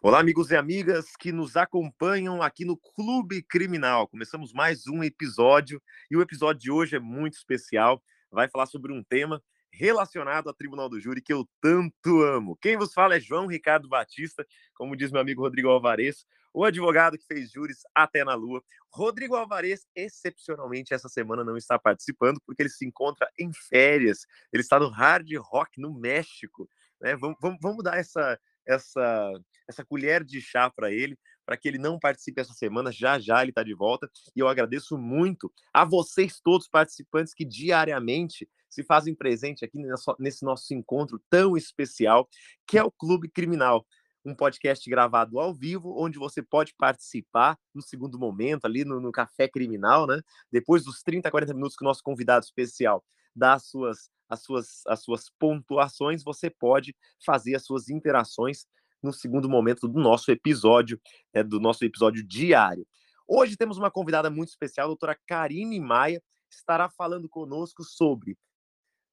Olá, amigos e amigas que nos acompanham aqui no Clube Criminal. Começamos mais um episódio e o episódio de hoje é muito especial. Vai falar sobre um tema relacionado ao Tribunal do Júri que eu tanto amo. Quem vos fala é João Ricardo Batista, como diz meu amigo Rodrigo Alvarez, o advogado que fez júris até na lua. Rodrigo Alvarez, excepcionalmente, essa semana não está participando porque ele se encontra em férias. Ele está no Hard Rock, no México. Né? Vamos, vamos, vamos dar essa, essa, essa colher de chá para ele, para que ele não participe essa semana. Já já ele está de volta. E eu agradeço muito a vocês todos participantes que diariamente se fazem presente aqui nesse nosso encontro tão especial, que é o Clube Criminal. Um podcast gravado ao vivo, onde você pode participar no segundo momento, ali no, no Café Criminal, né? Depois dos 30, 40 minutos que o nosso convidado especial dá as suas as suas, as suas pontuações, você pode fazer as suas interações no segundo momento do nosso episódio, é, do nosso episódio diário. Hoje temos uma convidada muito especial, a doutora Karine Maia, estará falando conosco sobre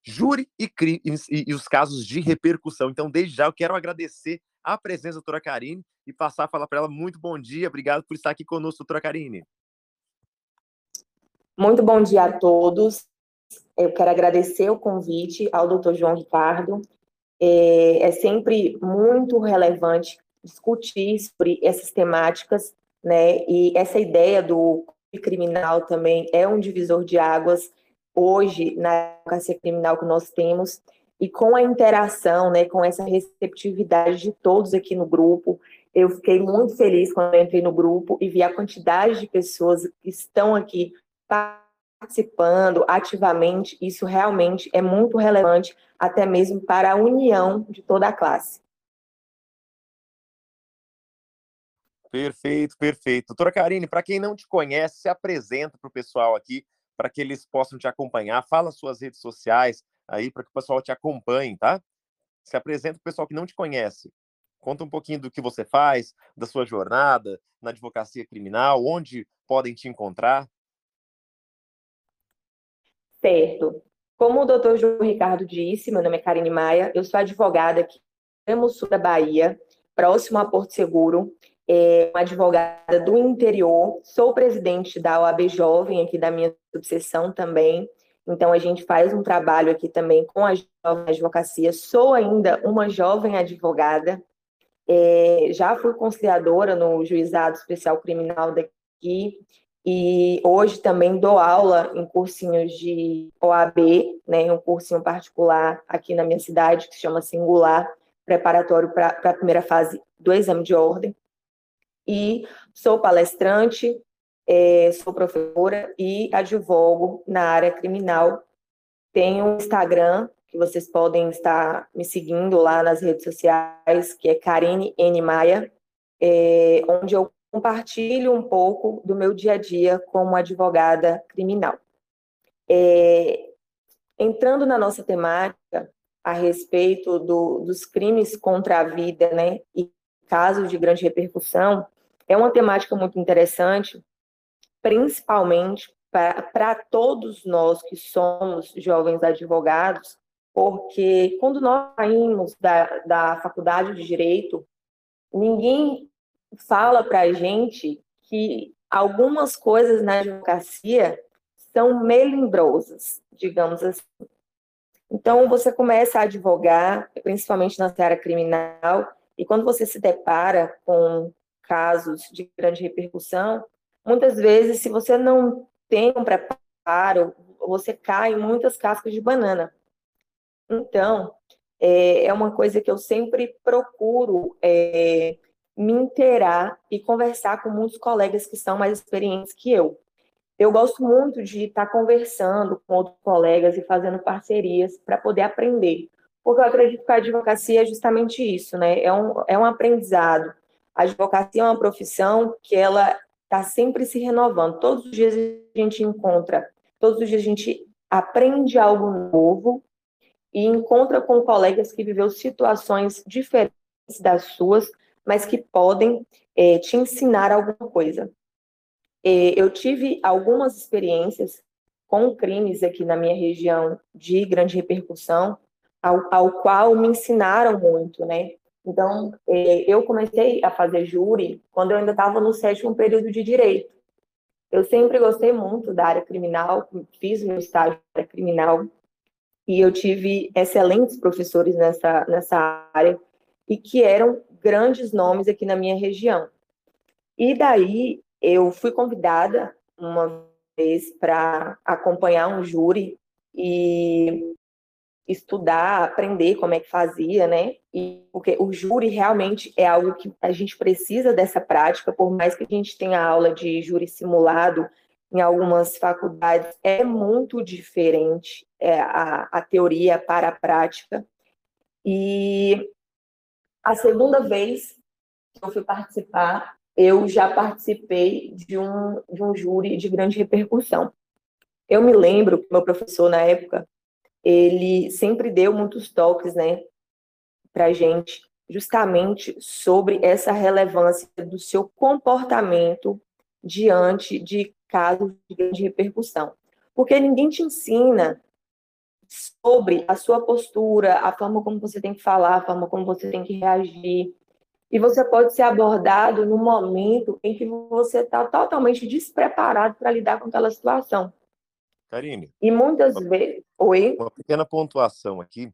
júri e, e, e, os casos de repercussão. Então, desde já, eu quero agradecer a presença da doutora Karine e passar a falar para ela muito bom dia. Obrigado por estar aqui conosco, doutora Karine. Muito bom dia a todos. Eu quero agradecer o convite ao doutor João Ricardo. É, é, sempre muito relevante discutir sobre essas temáticas, né? E essa ideia do criminal também é um divisor de águas hoje na advocacia criminal que nós temos e com a interação, né, com essa receptividade de todos aqui no grupo, eu fiquei muito feliz quando entrei no grupo e vi a quantidade de pessoas que estão aqui participando ativamente, isso realmente é muito relevante, até mesmo para a união de toda a classe. Perfeito, perfeito. Doutora Karine, para quem não te conhece, se apresenta para o pessoal aqui, para que eles possam te acompanhar. Fala suas redes sociais aí, para que o pessoal te acompanhe, tá? Se apresenta para o pessoal que não te conhece. Conta um pouquinho do que você faz, da sua jornada na advocacia criminal, onde podem te encontrar. Certo. Como o doutor João Ricardo disse, meu nome é Karine Maia, eu sou advogada aqui no sul da Bahia, próximo a Porto Seguro, é uma advogada do interior, sou presidente da OAB Jovem, aqui da minha subseção também, então a gente faz um trabalho aqui também com a jovem advocacia, sou ainda uma jovem advogada, é, já fui conciliadora no Juizado Especial Criminal daqui, e hoje também dou aula em cursinhos de OAB, né, um cursinho particular aqui na minha cidade, que se chama Singular, preparatório para a primeira fase do exame de ordem. E sou palestrante, é, sou professora e advogo na área criminal. Tenho um Instagram, que vocês podem estar me seguindo lá nas redes sociais, que é Karine N. Maia, é, onde eu compartilho um pouco do meu dia a dia como advogada criminal. É, entrando na nossa temática a respeito do, dos crimes contra a vida, né, e casos de grande repercussão, é uma temática muito interessante, principalmente para todos nós que somos jovens advogados, porque quando nós saímos da, da faculdade de Direito, ninguém fala para a gente que algumas coisas na advocacia são melindrosas, digamos assim. Então, você começa a advogar, principalmente na área criminal, e quando você se depara com casos de grande repercussão, muitas vezes, se você não tem um preparo, você cai em muitas cascas de banana. Então, é, é uma coisa que eu sempre procuro é, me inteirar e conversar com muitos colegas que são mais experientes que eu. Eu gosto muito de estar conversando com outros colegas e fazendo parcerias para poder aprender, porque eu acredito que a advocacia é justamente isso, né? É um, é um aprendizado. A advocacia é uma profissão que ela está sempre se renovando. Todos os dias a gente encontra, todos os dias a gente aprende algo novo e encontra com colegas que viveu situações diferentes das suas, mas que podem é, te ensinar alguma coisa. É, eu tive algumas experiências com crimes aqui na minha região de grande repercussão, ao, ao qual me ensinaram muito, né? Então, é, eu comecei a fazer júri quando eu ainda estava no sétimo período de direito. Eu sempre gostei muito da área criminal, fiz meu estágio na área criminal e eu tive excelentes professores nessa, nessa área e que eram grandes nomes aqui na minha região. E daí eu fui convidada uma vez para acompanhar um júri e estudar, aprender como é que fazia, né? E porque o júri realmente é algo que a gente precisa dessa prática, por mais que a gente tenha aula de júri simulado em algumas faculdades, é muito diferente é, a, a teoria para a prática. E a segunda vez que eu fui participar, eu já participei de um, de um júri de grande repercussão. Eu me lembro que meu professor, na época, ele sempre deu muitos toques, né, para gente, justamente sobre essa relevância do seu comportamento diante de casos de grande repercussão. Porque ninguém te ensina sobre a sua postura, a forma como você tem que falar, a forma como você tem que reagir. E você pode ser abordado no momento em que você está totalmente despreparado para lidar com aquela situação. Karine. E muitas uma, vezes. Oi? Uma pequena pontuação aqui.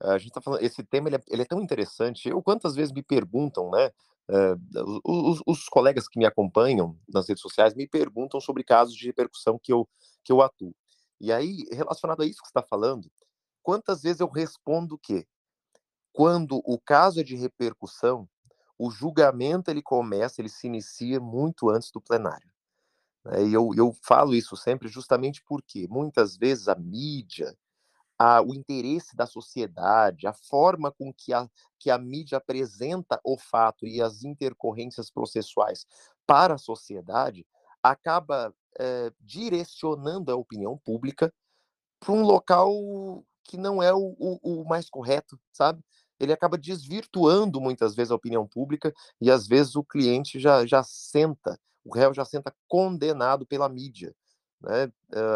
A gente está falando, esse tema ele é, ele é, tão interessante. Eu quantas vezes me perguntam, né? Uh, os, os, colegas que me acompanham nas redes sociais me perguntam sobre casos de repercussão que eu, que eu atuo. E aí, relacionado a isso que você está falando, quantas vezes eu respondo que quando o caso é de repercussão, o julgamento ele começa, ele se inicia muito antes do plenário. Né, e eu, eu falo isso sempre justamente porque muitas vezes a mídia, a, o interesse da sociedade, a forma com que a, que a mídia apresenta o fato e as intercorrências processuais para a sociedade acaba é, direcionando a opinião pública para um local que não é o, o, o mais correto, sabe? ele acaba desvirtuando muitas vezes a opinião pública e às vezes o cliente já, já senta o réu já senta condenado pela mídia. Né?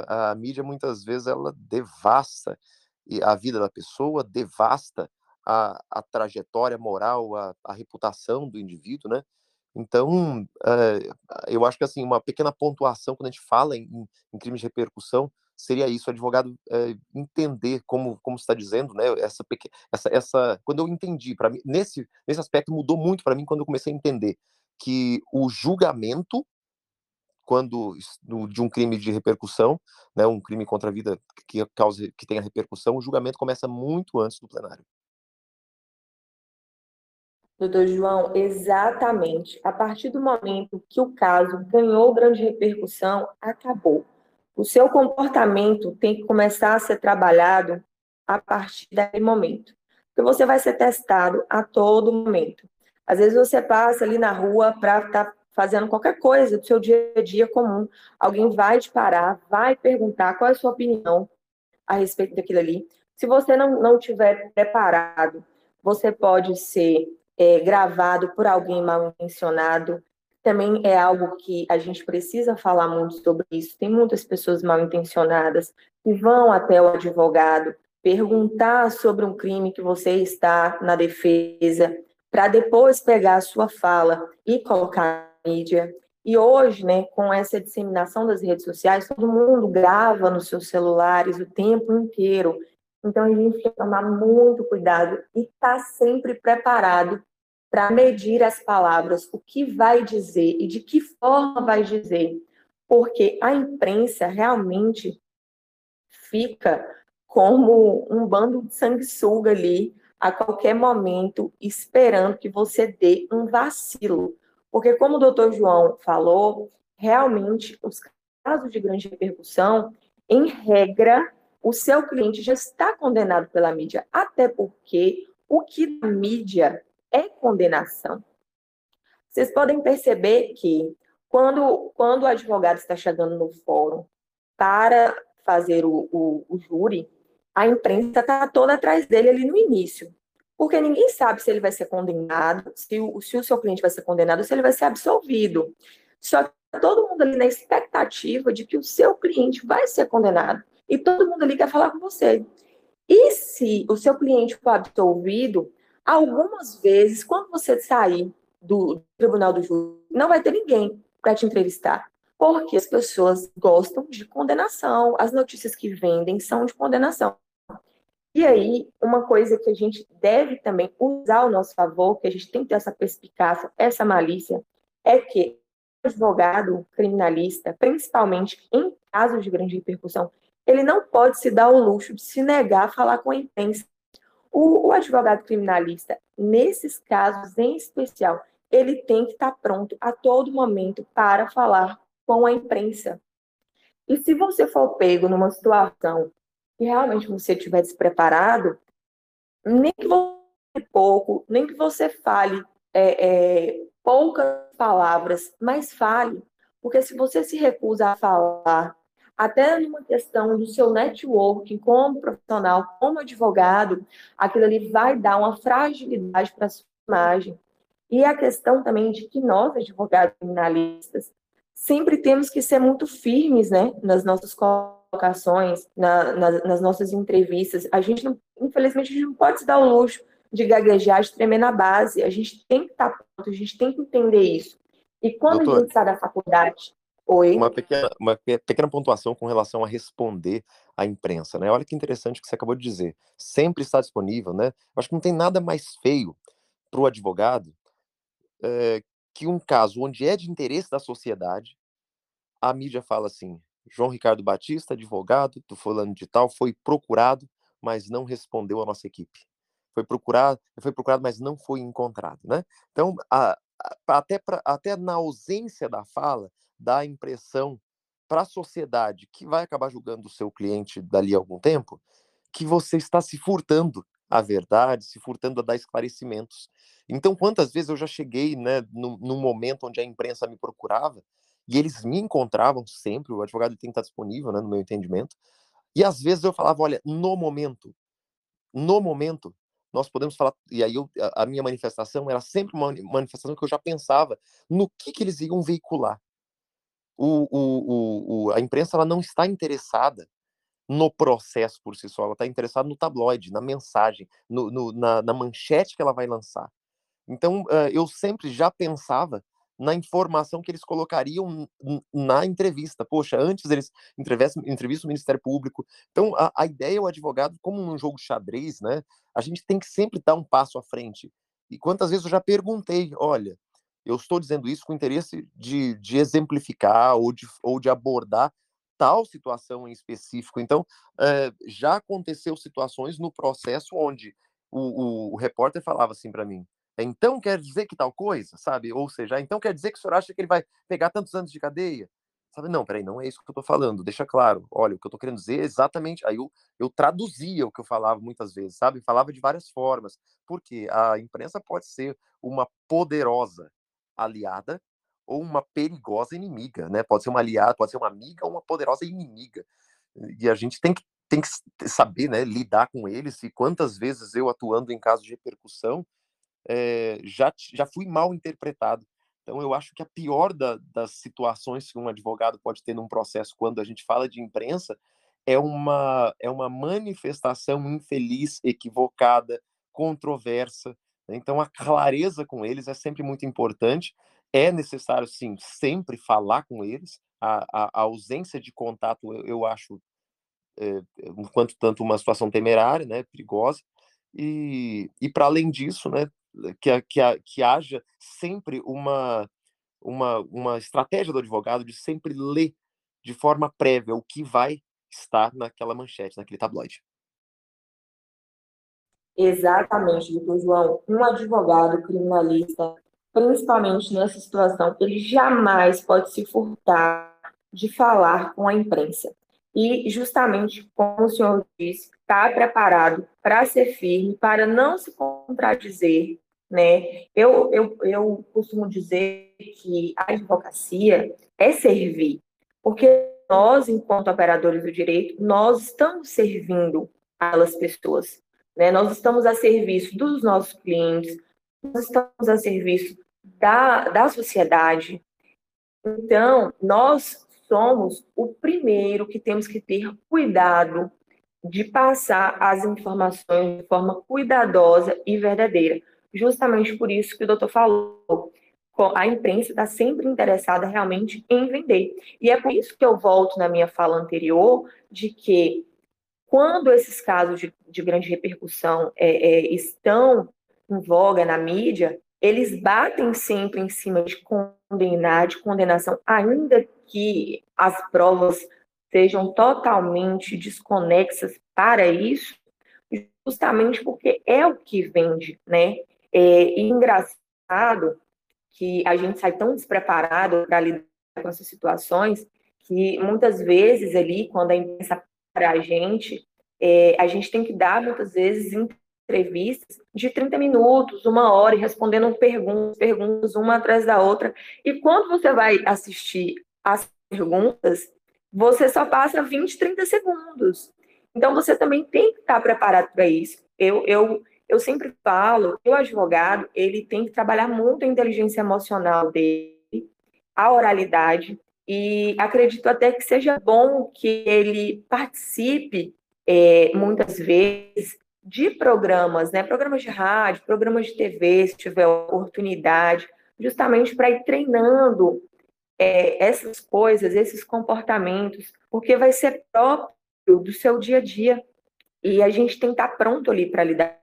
A, a mídia muitas vezes ela devasta a vida da pessoa, devasta a, a trajetória moral, a, a, reputação do indivíduo, né? Então, é, eu acho que assim uma pequena pontuação quando a gente fala em, em crime de repercussão seria isso, o advogado é, entender como como está dizendo, né? Essa essa, essa quando eu entendi para mim nesse nesse aspecto mudou muito para mim quando eu comecei a entender que o julgamento quando de um crime de repercussão, né, um crime contra a vida que cause que tenha repercussão, o julgamento começa muito antes do plenário. Doutor João, exatamente. A partir do momento que o caso ganhou grande repercussão, acabou. O seu comportamento tem que começar a ser trabalhado a partir daquele momento. Porque você vai ser testado a todo momento. Às vezes você passa ali na rua para estar tá fazendo qualquer coisa do seu dia a dia comum. Alguém vai te parar, vai perguntar qual é a sua opinião a respeito daquilo ali. Se você não, não tiver preparado, você pode ser é, gravado por alguém mal intencionado. Também é algo que a gente precisa falar muito sobre isso. Tem muitas pessoas mal intencionadas que vão até o advogado perguntar sobre um crime que você está na defesa, para depois pegar a sua fala e colocar na mídia. E hoje, né, com essa disseminação das redes sociais, todo mundo grava nos seus celulares o tempo inteiro. Então, a gente tem que tomar muito cuidado e estar tá sempre preparado para medir as palavras, o que vai dizer e de que forma vai dizer. Porque a imprensa realmente fica como um bando de sanguessuga ali, a qualquer momento esperando que você dê um vacilo. Porque, como o doutor João falou, realmente os casos de grande repercussão, em regra, o seu cliente já está condenado pela mídia, até porque o que a mídia é condenação. Vocês podem perceber que quando, quando o advogado está chegando no fórum para fazer o, o, o júri, a imprensa está toda atrás dele ali no início. Porque ninguém sabe se ele vai ser condenado, se o, se o seu cliente vai ser condenado, se ele vai ser absolvido. Só que tá todo mundo ali na expectativa de que o seu cliente vai ser condenado. E todo mundo ali quer falar com você. E se o seu cliente for absolvido, Algumas vezes, quando você sair do tribunal do júri, não vai ter ninguém para te entrevistar, porque as pessoas gostam de condenação, as notícias que vendem são de condenação. E aí, uma coisa que a gente deve também usar ao nosso favor, que a gente tem que ter essa perspicácia, essa malícia, é que o advogado criminalista, principalmente em casos de grande repercussão, ele não pode se dar o luxo de se negar a falar com a imprensa. O, o advogado criminalista, nesses casos em especial, ele tem que estar pronto a todo momento para falar com a imprensa. E se você for pego numa situação que realmente você estiver despreparado, nem que você pouco, nem que você fale é, é, poucas palavras, mas fale. Porque se você se recusa a falar, até numa questão do seu networking como profissional, como advogado, aquilo ali vai dar uma fragilidade para a sua imagem. E a questão também de que nós, advogados criminalistas, sempre temos que ser muito firmes né, nas nossas colocações, na, na, nas nossas entrevistas. A gente, não, infelizmente, a gente não pode se dar o luxo de gaguejar, de tremer na base. A gente tem que estar pronto, a gente tem que entender isso. E quando Doutor, a gente sai da faculdade. Oi. Uma pequena, uma pequena pontuação com relação a responder à imprensa, né? Olha que interessante que você acabou de dizer. Sempre está disponível, né? Acho que não tem nada mais feio para o advogado é, que um caso onde é de interesse da sociedade, a mídia fala assim: João Ricardo Batista, advogado do fulano de tal, foi procurado, mas não respondeu à nossa equipe. Foi procurado, foi procurado, mas não foi encontrado, né? Então, a, a, até, pra, até na ausência da fala, dá a impressão para a sociedade que vai acabar julgando o seu cliente dali a algum tempo, que você está se furtando a verdade, se furtando a dar esclarecimentos. Então, quantas vezes eu já cheguei, né, num, num momento onde a imprensa me procurava e eles me encontravam sempre, o advogado tem que estar disponível, né, no meu entendimento, e às vezes eu falava, olha, no momento, no momento, nós podemos falar, e aí eu, a, minha manifestação era sempre uma manifestação que eu já pensava no que, que eles iam veicular. O, o, o, a imprensa ela não está interessada no processo por si só, ela está interessada no tabloide, na mensagem, no, no, na, na, manchete que ela vai lançar. Então, uh, eu sempre já pensava na informação que eles colocariam na entrevista. Poxa, antes eles entrevistam, o Ministério Público. Então, a, a ideia, o advogado, como num jogo de xadrez, né, a gente tem que sempre dar um passo à frente. E quantas vezes eu já perguntei, olha, eu estou dizendo isso com interesse de, de exemplificar ou de, ou de abordar tal situação em específico. Então, é, já aconteceu situações no processo onde o, o, o repórter falava assim para mim: então quer dizer que tal coisa, sabe? Ou seja, então quer dizer que o senhor acha que ele vai pegar tantos anos de cadeia? Sabe, não, peraí, não é isso que eu estou falando, deixa claro. Olha, o que eu estou querendo dizer é exatamente. Aí eu, eu traduzia o que eu falava muitas vezes, sabe? Falava de várias formas. Porque a imprensa pode ser uma poderosa aliada ou uma perigosa inimiga, né? Pode ser uma aliada, pode ser uma amiga ou uma poderosa inimiga. E a gente tem que, tem que saber, né, lidar com eles. E quantas vezes eu atuando em casos de repercussão é, já, já fui mal interpretado. Então, eu acho que a pior da, das situações que um advogado pode ter num processo quando a gente fala de imprensa é uma, é uma manifestação infeliz, equivocada, controversa. Então, a clareza com eles é sempre muito importante é necessário, sim, sempre falar com eles. A, a, a ausência de contato, eu, eu acho, é, enquanto tanto, uma situação temerária, né, perigosa. E, e para além disso, né, que, que, que haja sempre uma, uma, uma estratégia do advogado de sempre ler de forma prévia o que vai estar naquela manchete, naquele tabloide. Exatamente, doutor João. Um advogado criminalista principalmente nessa situação, ele jamais pode se furtar de falar com a imprensa. E, justamente, como o senhor disse, está preparado para ser firme, para não se contradizer. Né? Eu, eu, eu costumo dizer que a advocacia é servir, porque nós, enquanto operadores do direito, nós estamos servindo aquelas pessoas. Né? Nós estamos a serviço dos nossos clientes, nós estamos a serviço da, da sociedade. Então, nós somos o primeiro que temos que ter cuidado de passar as informações de forma cuidadosa e verdadeira. Justamente por isso que o doutor falou, a imprensa está sempre interessada realmente em vender. E é por isso que eu volto na minha fala anterior de que quando esses casos de, de grande repercussão é, é, estão em voga na mídia, eles batem sempre em cima de condenar, de condenação, ainda que as provas sejam totalmente desconexas para isso, justamente porque é o que vende, né? É engraçado que a gente sai tão despreparado para lidar com essas situações que muitas vezes ali, quando a imprensa a gente, é, a gente tem que dar muitas vezes entrevistas de 30 minutos, uma hora, e respondendo perguntas, perguntas uma atrás da outra. E quando você vai assistir as perguntas, você só passa 20, 30 segundos. Então, você também tem que estar preparado para isso. Eu, eu, eu sempre falo que o advogado ele tem que trabalhar muito a inteligência emocional dele, a oralidade, e acredito até que seja bom que ele participe é, muitas vezes de programas, né? Programas de rádio, programas de TV, se tiver oportunidade, justamente para ir treinando é, essas coisas, esses comportamentos, porque vai ser próprio do seu dia a dia. E a gente tem que estar pronto ali para lidar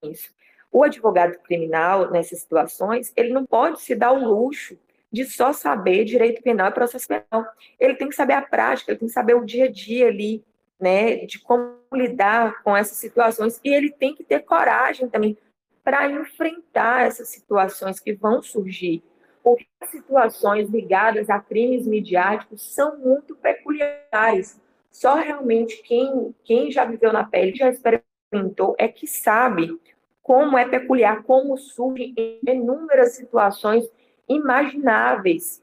com isso. O advogado criminal, nessas situações, ele não pode se dar o luxo de só saber direito penal e processo penal. Ele tem que saber a prática, ele tem que saber o dia a dia ali, né, de como lidar com essas situações e ele tem que ter coragem também para enfrentar essas situações que vão surgir, porque as situações ligadas a crimes midiáticos são muito peculiares. Só realmente quem, quem já viveu na pele, já experimentou, é que sabe como é peculiar, como surge em inúmeras situações imagináveis.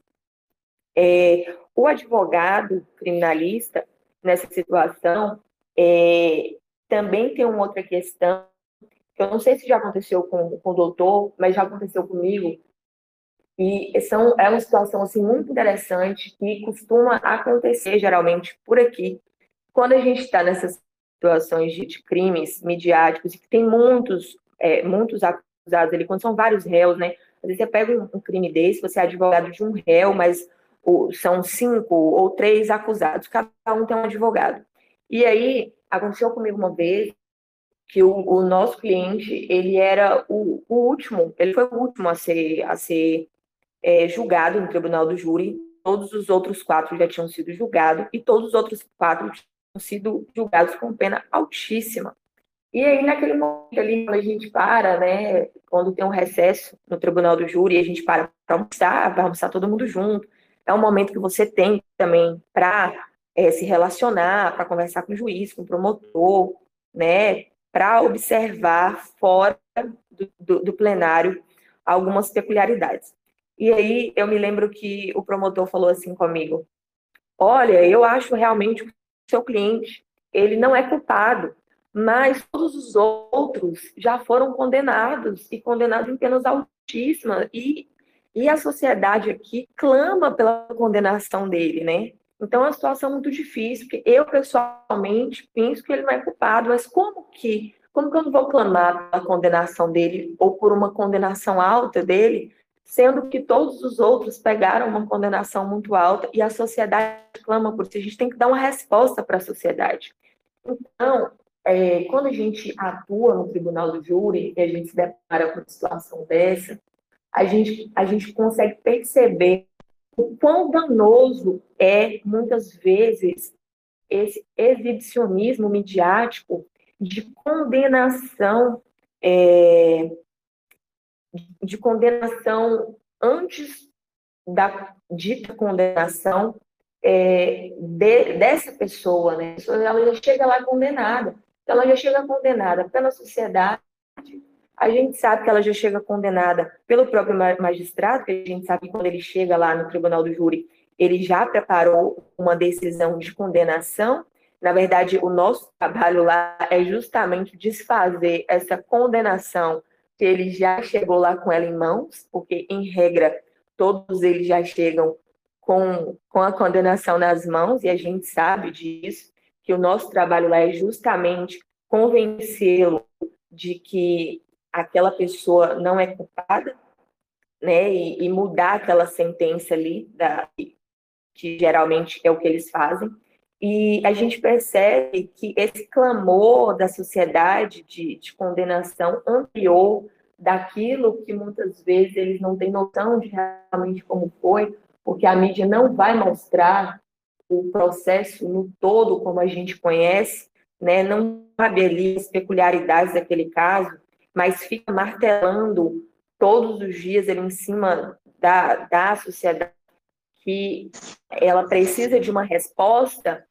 É, o advogado criminalista, nessa situação, é, também tem uma outra questão, que eu não sei se já aconteceu com, com o doutor, mas já aconteceu comigo, e são, é uma situação assim, muito interessante que costuma acontecer geralmente por aqui. Quando a gente está nessas situações de, de, crimes midiáticos, e que tem muitos, é, muitos acusados ali, quando são vários réus, né? Às vezes você pega um, crime desse, você é advogado de um réu, mas são cinco ou três acusados, cada um tem um advogado. E aí, aconteceu comigo uma vez que o, o nosso cliente, ele era o, o, último, ele foi o último a ser, a ser é, julgado no tribunal do júri, todos os outros quatro já tinham sido julgados, e todos os outros quatro tinham sido julgados com pena altíssima. E aí, naquele momento ali, quando a gente para, né, quando tem um recesso no tribunal do júri, a gente para para almoçar, para almoçar todo mundo junto, é um momento que você tem também para é, se relacionar, para conversar com o juiz, com o promotor, né, para observar fora do, do, do, plenário algumas peculiaridades. E aí eu me lembro que o promotor falou assim comigo: Olha, eu acho realmente que o seu cliente ele não é culpado, mas todos os outros já foram condenados e condenados em penas altíssimas e e a sociedade aqui clama pela condenação dele, né? Então, é uma situação muito difícil, porque eu, pessoalmente, penso que ele não é culpado, mas como que, como que eu não vou clamar pela condenação dele ou por uma condenação alta dele, sendo que todos os outros pegaram uma condenação muito alta e a sociedade clama por isso? A gente tem que dar uma resposta para a sociedade. Então, é, quando a gente atua no tribunal do júri e a gente se depara com uma situação dessa, a gente, a gente consegue perceber o quão danoso é, muitas vezes, esse exibicionismo midiático de condenação, é, de condenação antes da dita condenação é, de, dessa pessoa, né? Ela já chega lá condenada. Ela já chega condenada pela sociedade, a gente sabe que ela já chega condenada pelo próprio magistrado, que a gente sabe que quando ele chega lá no tribunal do júri, ele já preparou uma decisão de condenação. Na verdade, o nosso trabalho lá é justamente desfazer essa condenação que ele já chegou lá com ela em mãos, porque, em regra, todos eles já chegam com, com a condenação nas mãos, e a gente sabe disso, que o nosso trabalho lá é justamente convencê-lo de que aquela pessoa não é culpada, né, e, e mudar aquela sentença ali, da, que geralmente é o que eles fazem. E a gente percebe que esse clamor da sociedade de, de condenação ampliou daquilo que muitas vezes eles não têm noção de realmente como foi, porque a mídia não vai mostrar o processo no todo como a gente conhece, né? não sabe ali as peculiaridades daquele caso, mas fica martelando todos os dias ali em cima da, da sociedade que ela precisa de uma resposta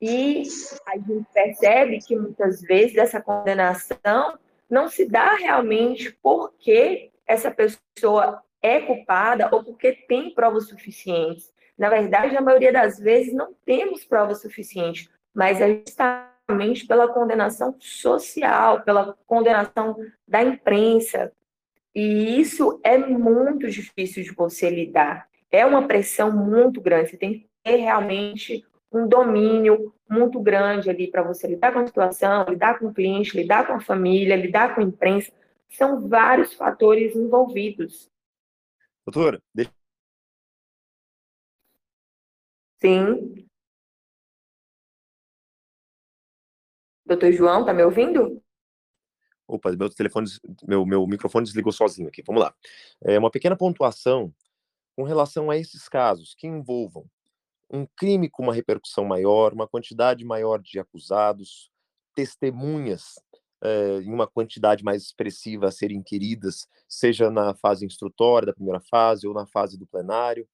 e a gente percebe que muitas vezes essa condenação não se dá realmente porque essa pessoa é culpada ou porque tem provas suficientes. Na verdade, a maioria das vezes não temos provas suficientes, mas é justamente pela condenação social, pela condenação da imprensa. E isso é muito difícil de você lidar. É uma pressão muito grande. Você tem que ter realmente um domínio muito grande ali para você lidar com a situação, lidar com o cliente, lidar com a família, lidar com a imprensa. São vários fatores envolvidos. Doutora, deixa... Sim. Doutor João, tá me ouvindo? Opa, meu telefone, meu, meu microfone desligou sozinho aqui. Vamos lá. É uma pequena pontuação com relação a esses casos que envolvam um crime com uma repercussão maior, uma quantidade maior de acusados, testemunhas é, em uma quantidade mais expressiva a serem inquiridas, seja na fase instrutória da primeira fase ou na fase do plenário,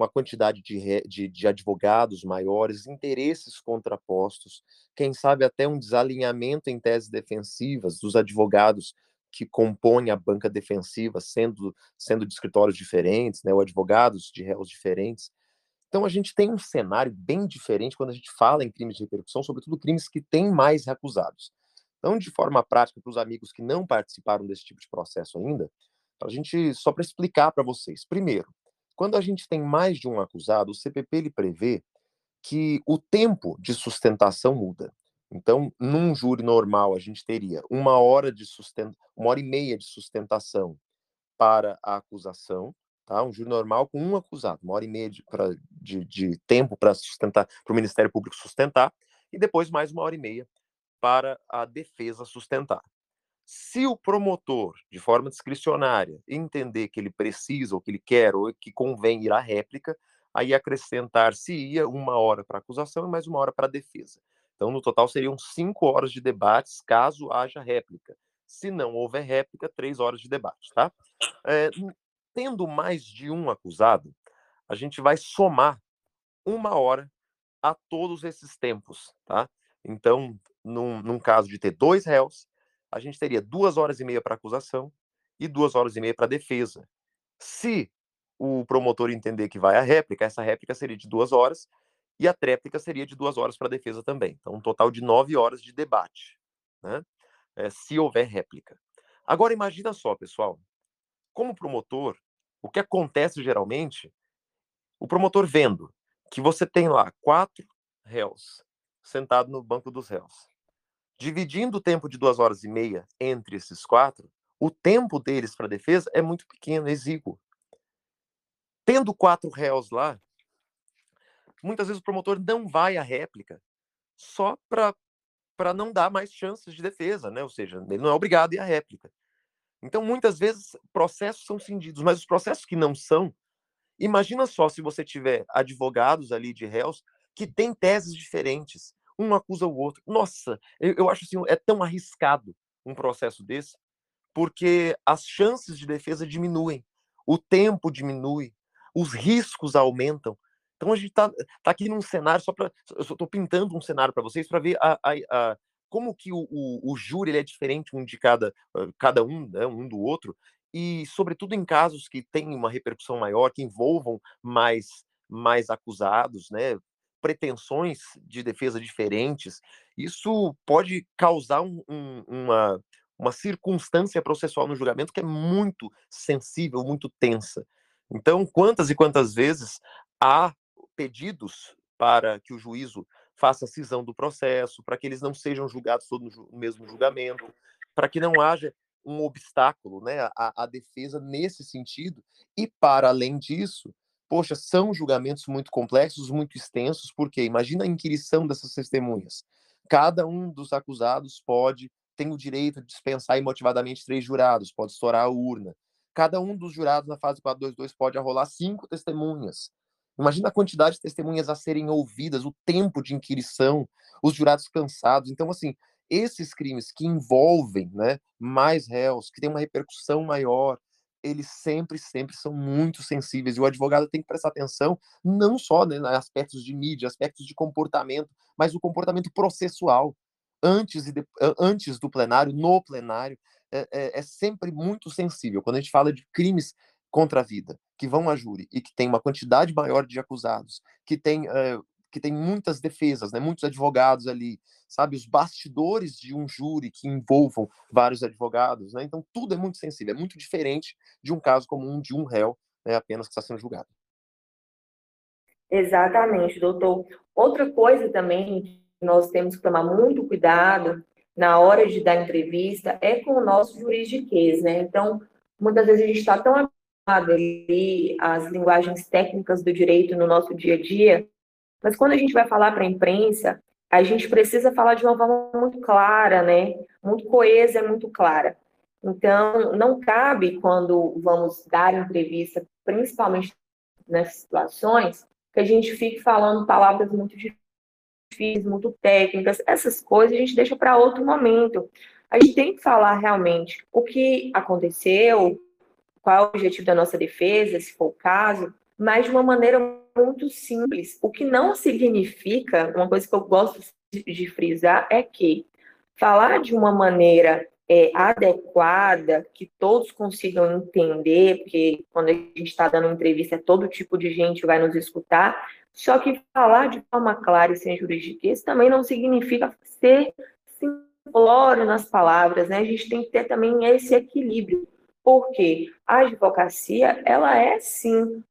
uma quantidade de, de, de advogados maiores, interesses contrapostos, quem sabe até um desalinhamento em teses defensivas dos advogados que compõem a banca defensiva, sendo, sendo de escritórios diferentes, né, ou advogados de réus diferentes. Então, a gente tem um cenário bem diferente quando a gente fala em crimes de repercussão, sobretudo crimes que têm mais acusados. Então, de forma prática, para os amigos que não participaram desse tipo de processo ainda, a gente, só para explicar para vocês. Primeiro, quando a gente tem mais de um acusado, o CPP ele prevê que o tempo de sustentação muda. Então, num júri normal, a gente teria uma hora de sustentação, uma hora e meia de sustentação para a acusação, tá? Um júri normal com um acusado, uma hora e meia de, pra, de, de tempo para sustentar, para o Ministério Público sustentar, e depois mais uma hora e meia para a defesa sustentar. Se o promotor, de forma discricionária, entender que ele precisa, ou que ele quer, ou que convém ir à réplica, aí acrescentar-se-ia uma hora para acusação e mais uma hora para defesa. Então, no total, seriam cinco horas de debates, caso haja réplica. Se não houver réplica, três horas de debate, tá? É, tendo mais de um acusado, a gente vai somar uma hora a todos esses tempos, tá? Então, num, num caso de ter dois réus, a gente teria duas horas e meia para acusação e duas horas e meia para defesa. Se o promotor entender que vai a réplica, essa réplica seria de duas horas e a tréplica seria de duas horas para defesa também. Então, um total de nove horas de debate, né? É, se houver réplica. Agora, imagina só, pessoal, como promotor, o que acontece geralmente, o promotor vendo que você tem lá quatro réus sentados no banco dos réus, dividindo o tempo de duas horas e meia entre esses quatro, o tempo deles para defesa é muito pequeno, exíguo. Tendo quatro réus lá, muitas vezes o promotor não vai à réplica só para não dar mais chances de defesa, né? Ou seja, ele não é obrigado a ir à réplica. Então, muitas vezes, processos são cindidos, mas os processos que não são, imagina só se você tiver advogados ali de réus que têm teses diferentes, um acusa o outro. Nossa, eu, eu acho assim, é tão arriscado um processo desse, porque as chances de defesa diminuem, o tempo diminui, os riscos aumentam. Então a gente está tá aqui num cenário, só para. Eu estou pintando um cenário para vocês para ver a, a, a, como que o, o, o júri é diferente um de cada, cada um, né, um do outro, e sobretudo em casos que têm uma repercussão maior, que envolvam mais, mais acusados, né, pretensões de defesa diferentes, isso pode causar um, um, uma, uma circunstância processual no julgamento que é muito sensível, muito tensa. Então, quantas e quantas vezes há pedidos para que o juízo faça a cisão do processo, para que eles não sejam julgados todos no mesmo julgamento, para que não haja um obstáculo né, à, à defesa nesse sentido. E, para além disso, poxa, são julgamentos muito complexos, muito extensos, porque imagina a inquirição dessas testemunhas. Cada um dos acusados pode, tem o direito de dispensar imotivadamente três jurados, pode estourar a urna. Cada um dos jurados na fase 422 pode arrolar cinco testemunhas. Imagina a quantidade de testemunhas a serem ouvidas, o tempo de inquirição, os jurados cansados. Então, assim, esses crimes que envolvem né, mais réus, que têm uma repercussão maior, eles sempre, sempre são muito sensíveis. E o advogado tem que prestar atenção não só né, aspectos de mídia, aspectos de comportamento, mas o comportamento processual. Antes, de, antes do plenário, no plenário, é, é, é sempre muito sensível. Quando a gente fala de crimes contra a vida, que vão a júri e que tem uma quantidade maior de acusados, que tem, uh, que tem muitas defesas, né, muitos advogados ali, sabe, os bastidores de um júri que envolvam vários advogados, né, então tudo é muito sensível, é muito diferente de um caso comum de um réu né, apenas que está sendo julgado. Exatamente, doutor. Outra coisa também que nós temos que tomar muito cuidado na hora de dar entrevista é com o nosso juridiquês, né? Então, muitas vezes a gente está tão ali as linguagens técnicas do direito no nosso dia a dia, mas quando a gente vai falar para a imprensa, a gente precisa falar de uma forma muito clara, né? Muito coesa, muito clara. Então, não cabe quando vamos dar entrevista, principalmente nessas situações, que a gente fique falando palavras muito difíceis, muito técnicas. Essas coisas a gente deixa para outro momento. A gente tem que falar realmente o que aconteceu, qual é o objetivo da nossa defesa, se for o caso, mas de uma maneira muito simples. O que não significa, uma coisa que eu gosto de frisar é que falar de uma maneira é, adequada, que todos consigam entender, porque quando a gente está dando entrevista, todo tipo de gente vai nos escutar, só que falar de forma clara e sem juridiquês também não significa ser simplório nas palavras, né? A gente tem que ter também esse equilíbrio porque a advocacia, ela é sim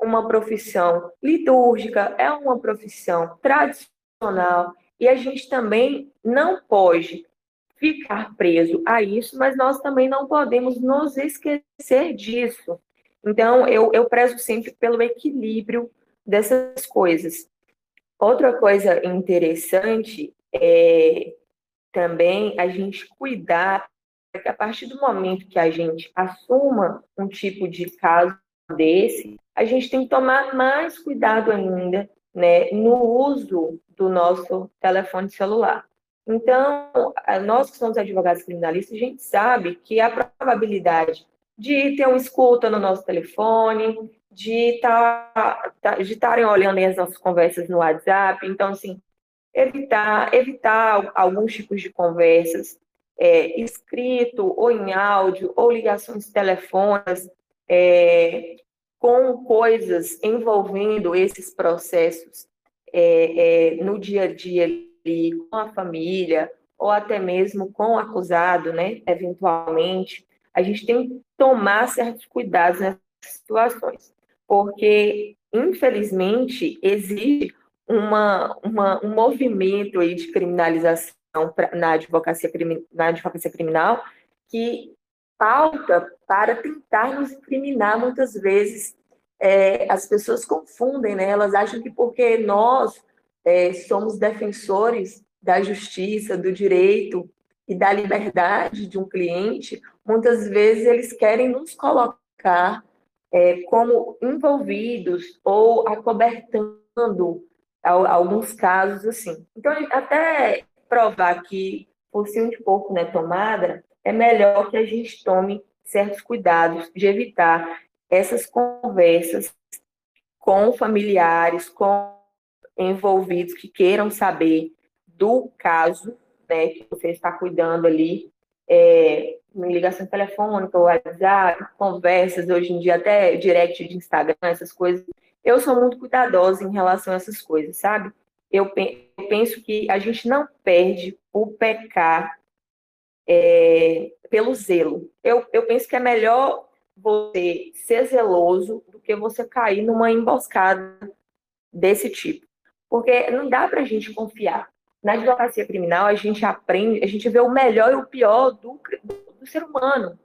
uma profissão litúrgica, é uma profissão tradicional, e a gente também não pode ficar preso a isso, mas nós também não podemos nos esquecer disso. Então, eu, eu prezo sempre pelo equilíbrio dessas coisas. Outra coisa interessante é também a gente cuidar que a partir do momento que a gente assuma um tipo de caso desse, a gente tem que tomar mais cuidado ainda né, no uso do nosso telefone celular. Então, nós que somos advogados criminalistas, a gente sabe que a probabilidade de ter uma escuta no nosso telefone, de tá, tá estarem olhando as nossas conversas no WhatsApp, então, assim, evitar, evitar alguns tipos de conversas, é, escrito ou em áudio, ou ligações telefônicas, é, com coisas envolvendo esses processos é, é, no dia a dia ali, com a família, ou até mesmo com o acusado, né, eventualmente, a gente tem que tomar certos cuidados nessas situações, porque, infelizmente, existe uma, uma, um movimento aí de criminalização na advocacia, na advocacia criminal que pauta para tentar nos incriminar muitas vezes. É, as pessoas confundem, né? Elas acham que porque nós é, somos defensores da justiça, do direito e da liberdade de um cliente, muitas vezes eles querem nos colocar é, como envolvidos ou acobertando alguns casos assim. Então, até provar que focinho de porco não é tomada, é melhor que a gente tome certos cuidados de evitar essas conversas com familiares, com envolvidos que queiram saber do caso né, que você está cuidando ali, é, ligação telefônica, WhatsApp, conversas, hoje em dia até direct de Instagram, essas coisas. Eu sou muito cuidadosa em relação a essas coisas, sabe? eu penso que a gente não perde o pecar é, pelo zelo. Eu, eu penso que é melhor você ser zeloso do que você cair numa emboscada desse tipo. porque não dá para a gente confiar. Na advocacia criminal, a gente aprende, a gente vê o melhor e o pior do, do ser humano.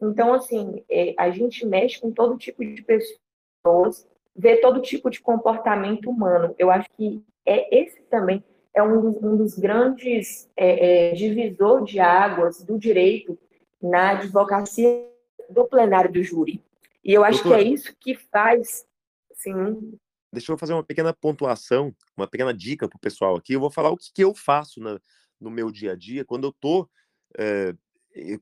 Então, assim, é, a gente mexe com todo tipo de pessoas, vê todo tipo de comportamento humano. Eu acho que é esse também é um dos, um dos grandes é, é, divisor de águas do direito na advocacia do plenário do júri. E eu acho que é isso que faz, sim. Deixa eu fazer uma pequena pontuação, uma pequena dica para o pessoal aqui. Eu vou falar o que, que eu faço na, no meu dia a dia quando eu tô, é,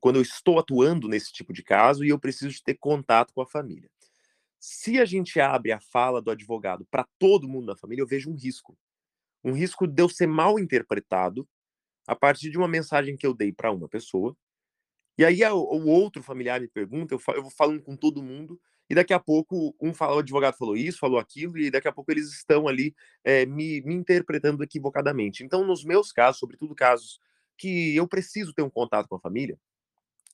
quando eu estou atuando nesse tipo de caso e eu preciso de ter contato com a família. Se a gente abre a fala do advogado para todo mundo da família, eu vejo um risco. Um risco de eu ser mal interpretado a partir de uma mensagem que eu dei para uma pessoa e aí o outro familiar me pergunta, eu, eu vou falando com todo mundo, e daqui a pouco um fala, o advogado falou isso, falou aquilo, e daqui a pouco eles estão ali é, me, me interpretando equivocadamente. Então, nos meus casos, sobretudo casos que eu preciso ter um contato com a família,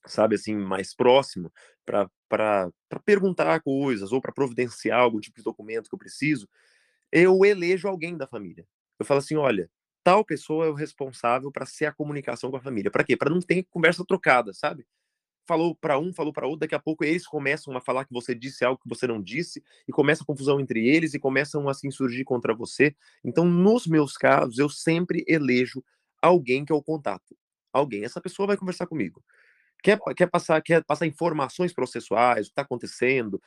sabe, assim, mais próximo, para perguntar coisas ou para providenciar algum tipo de documento que eu preciso, eu elejo alguém da família. Eu falo assim: olha, tal pessoa é o responsável para ser a comunicação com a família. Para quê? Para não ter conversa trocada, sabe? Falou para um, falou para outro, daqui a pouco eles começam a falar que você disse algo que você não disse, e começa a confusão entre eles e começam assim surgir contra você. Então, nos meus casos, eu sempre elejo alguém que é o contato. Alguém. Essa pessoa vai conversar comigo. Quer, quer, passar, quer passar informações processuais, o que está acontecendo,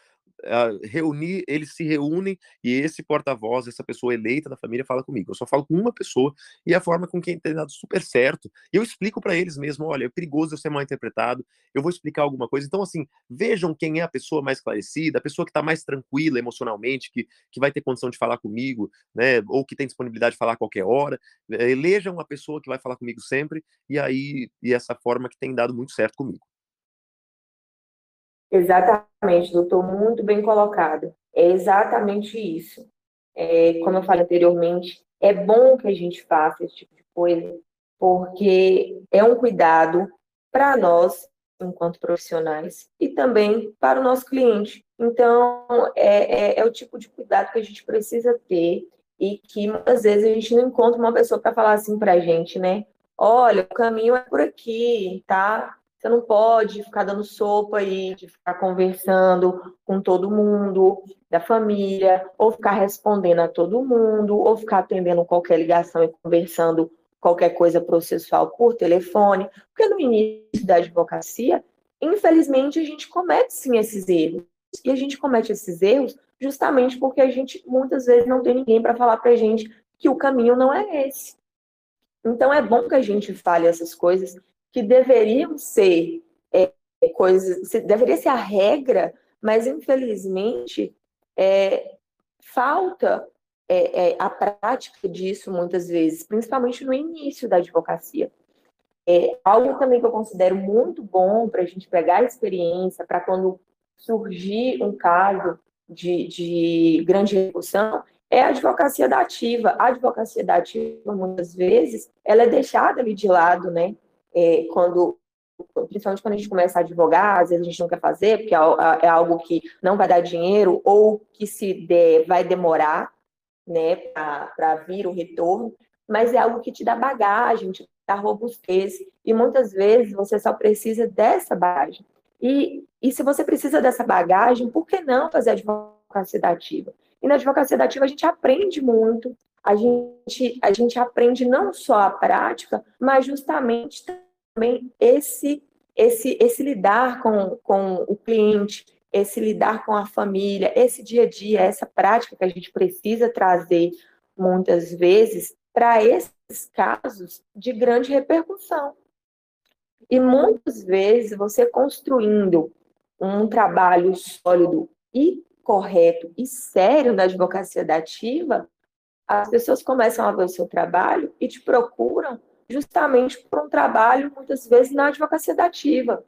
reunir, eles se reúnem e esse porta-voz, essa pessoa eleita da família fala comigo. Eu só falo com uma pessoa e a forma com quem tem dado super certo. E eu explico para eles mesmo, olha, é perigoso eu ser mal interpretado, eu vou explicar alguma coisa. Então, assim, vejam quem é a pessoa mais esclarecida, a pessoa que está mais tranquila emocionalmente, que, que vai ter condição de falar comigo, né, ou que tem disponibilidade de falar a qualquer hora. Elejam uma pessoa que vai falar comigo sempre e aí, e essa forma que tem dado muito certo comigo. Exatamente, doutor, muito bem colocado. É exatamente isso. É, como eu falei anteriormente, é bom que a gente faça esse tipo de coisa, porque é um cuidado para nós, enquanto profissionais, e também para o nosso cliente. Então, é, é, é o tipo de cuidado que a gente precisa ter e que muitas vezes a gente não encontra uma pessoa para falar assim para a gente, né? Olha, o caminho é por aqui, tá? Você não pode ficar dando sopa aí, de ficar conversando com todo mundo da família, ou ficar respondendo a todo mundo, ou ficar atendendo qualquer ligação e conversando qualquer coisa processual por telefone, porque no início da advocacia, infelizmente, a gente comete sim esses erros. E a gente comete esses erros justamente porque a gente muitas vezes não tem ninguém para falar para a gente que o caminho não é esse. Então é bom que a gente fale essas coisas que deveriam ser é, coisas, deveria ser a regra, mas infelizmente é, falta é, é, a prática disso muitas vezes, principalmente no início da advocacia. É algo também que eu considero muito bom para a gente pegar a experiência, para quando surgir um caso de, de grande repercussão, é a advocacia da ativa. A advocacia da ativa, muitas vezes, ela é deixada ali de lado, né? É, quando principalmente quando a gente começa a advogar, às vezes a gente não quer fazer, porque é, é algo que não vai dar dinheiro, ou que se vai demorar, né, para vir o retorno, mas é algo que te dá bagagem, te dá robustez, e muitas vezes você só precisa dessa bagagem. E, e se você precisa dessa bagagem, por que não fazer advocacia ativa? E na advocacia ativa a gente aprende muito, a gente, a gente aprende não só a prática, mas justamente também esse, esse, esse lidar com, com o cliente, esse lidar com a família, esse dia a dia, essa prática que a gente precisa trazer muitas vezes para esses casos de grande repercussão. E muitas vezes você construindo um trabalho sólido e correto e sério na advocacia dativa, as pessoas começam a ver o seu trabalho e te procuram justamente por um trabalho, muitas vezes, na advocacia dativa.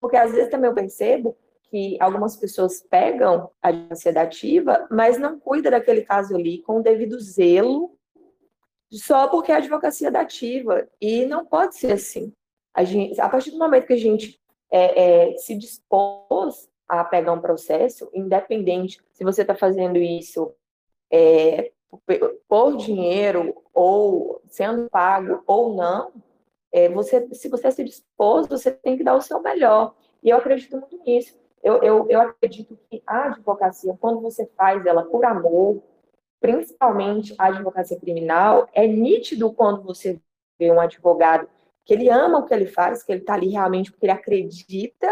Porque às vezes também eu percebo que algumas pessoas pegam a advocacia dativa, mas não cuida daquele caso ali com o devido zelo, só porque é a advocacia dativa. E não pode ser assim. A, gente, a partir do momento que a gente é, é, se dispôs a pegar um processo, independente se você está fazendo isso é, por dinheiro ou sendo pago ou não, é, você, se você se dispôs, você tem que dar o seu melhor. E eu acredito muito nisso. Eu, eu, eu acredito que a advocacia, quando você faz ela por amor, principalmente a advocacia criminal, é nítido quando você vê um advogado que ele ama o que ele faz, que ele está ali realmente porque ele acredita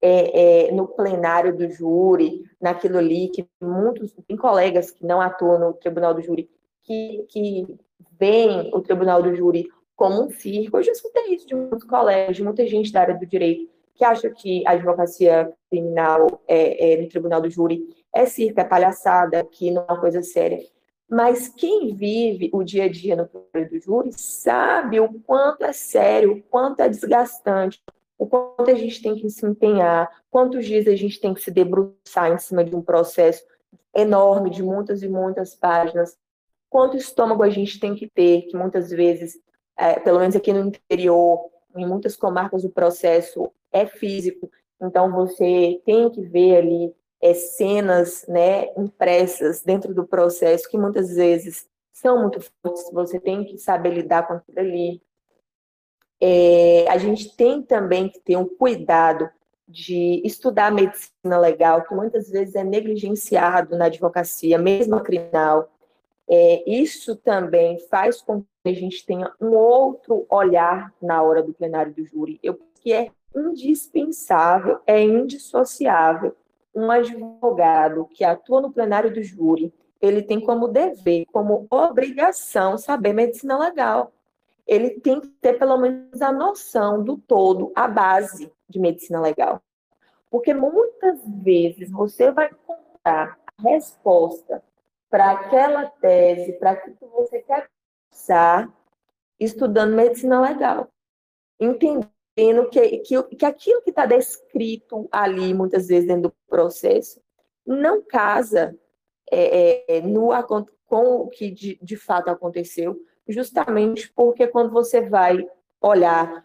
é, é, no plenário do júri, naquilo ali, que muitos, tem colegas que não atuam no tribunal do júri, que, que veem o tribunal do júri como um circo. Eu já escutei isso de muitos colegas, de muita gente da área do direito, que acha que a advocacia criminal é, é, no tribunal do júri é circo, é palhaçada, que não é uma coisa séria. Mas quem vive o dia a dia no tribunal do júri sabe o quanto é sério, o quanto é desgastante, o quanto a gente tem que se empenhar, quantos dias a gente tem que se debruçar em cima de um processo enorme, de muitas e muitas páginas, quanto estômago a gente tem que ter, que muitas vezes, é, pelo menos aqui no interior, em muitas comarcas, o processo é físico, então você tem que ver ali é, cenas né, impressas dentro do processo, que muitas vezes são muito fortes, você tem que saber lidar com aquilo ali, é, a gente tem também que ter um cuidado de estudar medicina legal, que muitas vezes é negligenciado na advocacia, mesmo criminal. É, isso também faz com que a gente tenha um outro olhar na hora do plenário do júri, eu, que é indispensável, é indissociável. Um advogado que atua no plenário do júri, ele tem como dever, como obrigação, saber medicina legal ele tem que ter pelo menos a noção do todo, a base de medicina legal. Porque muitas vezes você vai encontrar a resposta para aquela tese, para aquilo que você quer pensar, estudando medicina legal. Entendendo que, que, que aquilo que está descrito ali, muitas vezes, dentro do processo, não casa é, é, no, com o que de, de fato aconteceu, justamente porque quando você vai olhar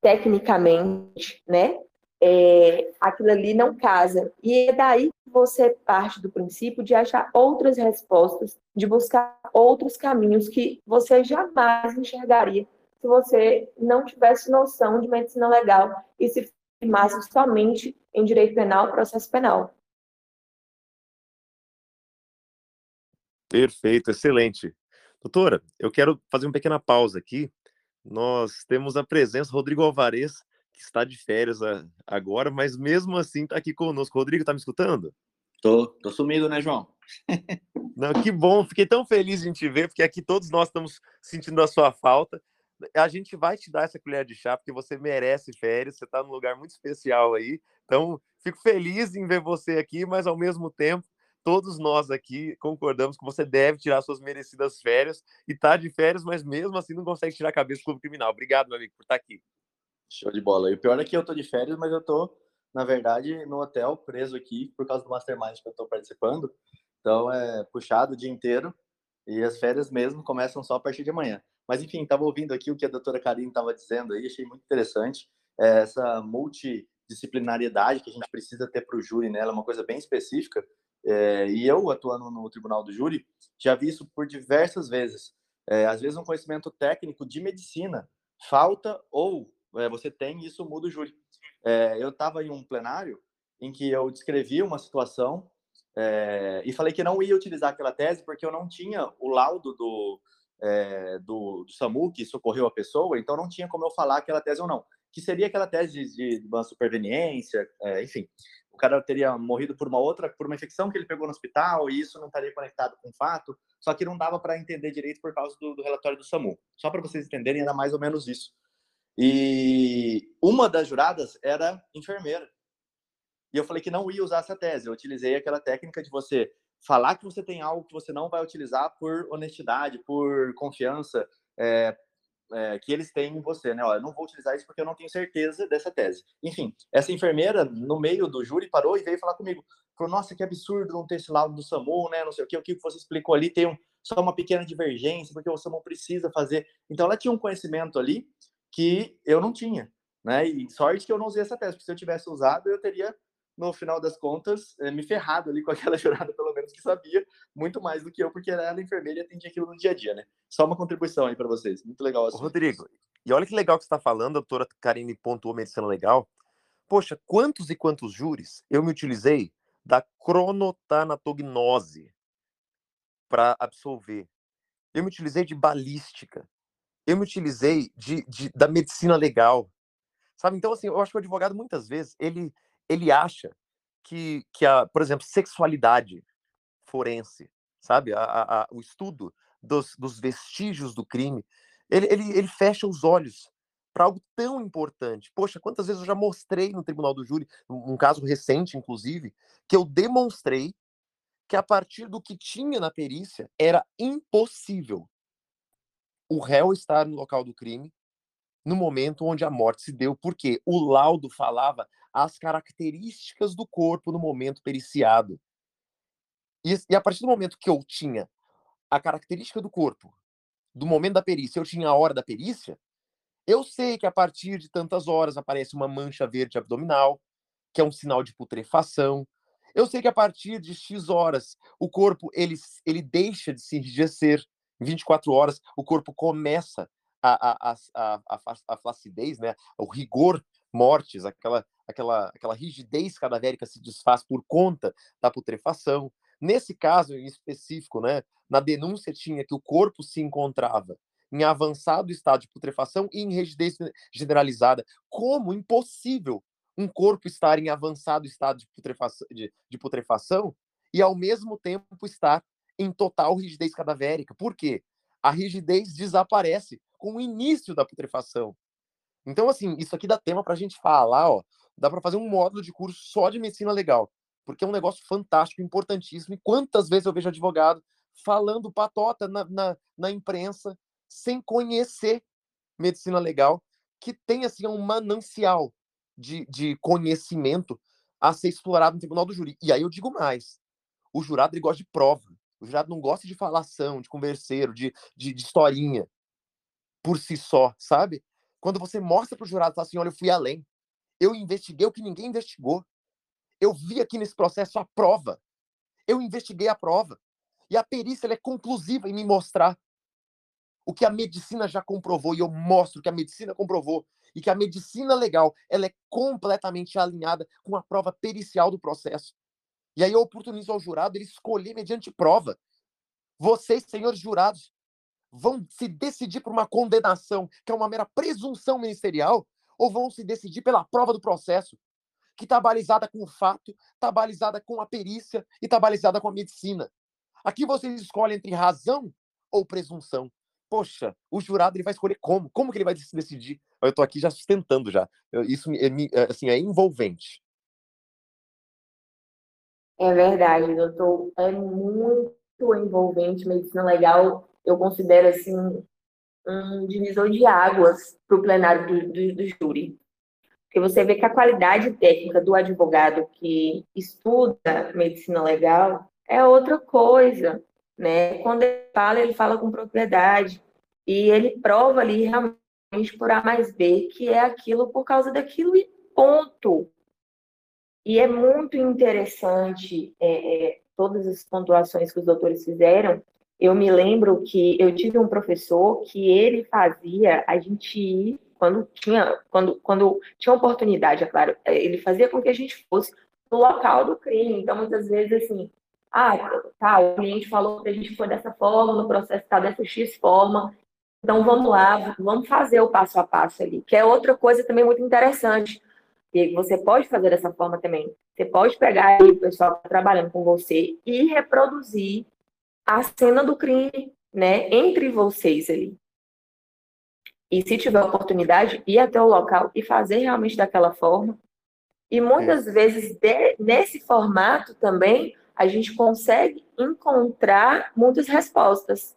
tecnicamente, né, é, aquilo ali não casa. E é daí que você parte do princípio de achar outras respostas, de buscar outros caminhos que você jamais enxergaria se você não tivesse noção de medicina legal e se firmasse somente em direito penal, processo penal. Perfeito, excelente. Doutora, eu quero fazer uma pequena pausa aqui. Nós temos a presença do Rodrigo Alvarez, que está de férias agora, mas mesmo assim está aqui conosco. Rodrigo, está me escutando? Tô, tô sumido, né, João? Não, que bom, fiquei tão feliz de te ver, porque aqui todos nós estamos sentindo a sua falta. A gente vai te dar essa colher de chá, porque você merece férias, você está num lugar muito especial aí. Então, fico feliz em ver você aqui, mas ao mesmo tempo todos nós aqui concordamos que você deve tirar suas merecidas férias e tá de férias, mas mesmo assim não consegue tirar a cabeça do clube criminal. Obrigado, meu amigo, por estar tá aqui. Show de bola. E o pior é que eu tô de férias, mas eu tô, na verdade, no hotel, preso aqui, por causa do Mastermind que eu tô participando. Então, é puxado o dia inteiro e as férias mesmo começam só a partir de amanhã. Mas, enfim, estava ouvindo aqui o que a doutora Karine estava dizendo aí, achei muito interessante. É, essa multidisciplinariedade que a gente precisa ter para o júri, né? Ela é uma coisa bem específica é, e eu, atuando no Tribunal do Júri, já vi isso por diversas vezes. É, às vezes, um conhecimento técnico de medicina falta ou é, você tem isso muda o júri. É, eu estava em um plenário em que eu descrevi uma situação é, e falei que não ia utilizar aquela tese porque eu não tinha o laudo do, é, do, do, SAMU que socorreu a pessoa, então não tinha como eu falar aquela tese ou não. Que seria aquela tese de, de uma superveniência, enfim cara teria morrido por uma outra, por uma infecção que ele pegou no hospital e isso não estaria conectado com o fato, só que não dava para entender direito por causa do, do relatório do SAMU. Só para vocês entenderem, era mais ou menos isso. E uma das juradas era enfermeira. E eu falei que não ia usar essa tese, eu utilizei aquela técnica de você falar que você tem algo que você não vai utilizar por honestidade, por confiança, é, é, que eles têm em você, né? Olha, não vou utilizar isso porque eu não tenho certeza dessa tese. Enfim, essa enfermeira, no meio do júri, parou e veio falar comigo. Falou, nossa, que absurdo não ter esse laudo do SAMU, né? Não sei o que, o que você explicou ali tem um, só uma pequena divergência, porque o SAMU precisa fazer. Então, ela tinha um conhecimento ali que eu não tinha, né? E sorte que eu não usei essa tese, porque se eu tivesse usado, eu teria, no final das contas, eh, me ferrado ali com aquela jurada, pelo menos que sabia muito mais do que eu, porque ela era enfermeira e atendia aquilo no dia a dia, né? Só uma contribuição aí para vocês. Muito legal assim. Rodrigo, e olha que legal que você está falando, a doutora Karine pontuou medicina legal. Poxa, quantos e quantos júris eu me utilizei da cronotanatognose para absolver? Eu me utilizei de balística. Eu me utilizei de, de, da medicina legal. Sabe? Então, assim, eu acho que o advogado, muitas vezes, ele, ele acha que, que a, por exemplo, sexualidade forense, sabe? A, a, a, o estudo dos, dos vestígios do crime, ele, ele, ele fecha os olhos para algo tão importante. Poxa, quantas vezes eu já mostrei no tribunal do júri, um caso recente, inclusive, que eu demonstrei que a partir do que tinha na perícia era impossível o réu estar no local do crime no momento onde a morte se deu, porque o laudo falava as características do corpo no momento periciado. E, e a partir do momento que eu tinha a característica do corpo, do momento da perícia, eu tinha a hora da perícia, eu sei que a partir de tantas horas aparece uma mancha verde abdominal, que é um sinal de putrefação. Eu sei que a partir de X horas o corpo ele, ele deixa de se enrijecer. Em 24 horas o corpo começa a, a, a, a, a flacidez, né? o rigor mortes, aquela, aquela, aquela rigidez cadavérica se desfaz por conta da putrefação. Nesse caso em específico, né, na denúncia tinha que o corpo se encontrava em avançado estado de putrefação e em rigidez generalizada. Como impossível um corpo estar em avançado estado de putrefação, de, de putrefação e, ao mesmo tempo, estar em total rigidez cadavérica? Por quê? A rigidez desaparece com o início da putrefação. Então, assim, isso aqui dá tema para a gente falar, ó. Dá para fazer um módulo de curso só de medicina legal, porque é um negócio fantástico, importantíssimo. E quantas vezes eu vejo advogado falando patota na, na, na imprensa sem conhecer medicina legal, que tem assim um manancial de, de conhecimento a ser explorado no tribunal do júri. E aí eu digo mais: o jurado ele gosta de prova. O jurado não gosta de falação, de converseiro, de, de, de historinha por si só, sabe? Quando você mostra para o jurado, fala assim: olha, eu fui além. Eu investiguei o que ninguém investigou. Eu vi aqui nesse processo a prova. Eu investiguei a prova. E a perícia é conclusiva em me mostrar o que a medicina já comprovou, e eu mostro que a medicina comprovou, e que a medicina legal ela é completamente alinhada com a prova pericial do processo. E aí eu oportunizo ao jurado ele escolher mediante prova. Vocês, senhores jurados, vão se decidir por uma condenação, que é uma mera presunção ministerial, ou vão se decidir pela prova do processo, que está balizada com o fato, está balizada com a perícia e está balizada com a medicina. Aqui vocês escolhem entre razão ou presunção poxa, o jurado ele vai escolher como? Como que ele vai decidir? Eu estou aqui já sustentando já. Isso é, assim, é envolvente. É verdade, doutor. É muito envolvente. Medicina legal, eu considero assim um divisor de águas para o plenário do, do, do júri. Porque você vê que a qualidade técnica do advogado que estuda medicina legal é outra coisa né? Quando ele fala, ele fala com propriedade e ele prova ali realmente por A mais B que é aquilo por causa daquilo e ponto. E é muito interessante é, é, todas as pontuações que os doutores fizeram. Eu me lembro que eu tive um professor que ele fazia a gente ir quando tinha quando, quando tinha oportunidade, é claro, ele fazia com que a gente fosse no local do crime. Então, muitas vezes, assim, ah, tá, o cliente falou que a gente foi dessa forma, no processo está dessa X forma, então vamos lá, vamos fazer o passo a passo ali, que é outra coisa também muito interessante. E você pode fazer dessa forma também. Você pode pegar aí o pessoal que está trabalhando com você e reproduzir a cena do crime, né, entre vocês ali. E se tiver oportunidade, ir até o local e fazer realmente daquela forma. E muitas é. vezes, de, nesse formato também, a gente consegue encontrar muitas respostas.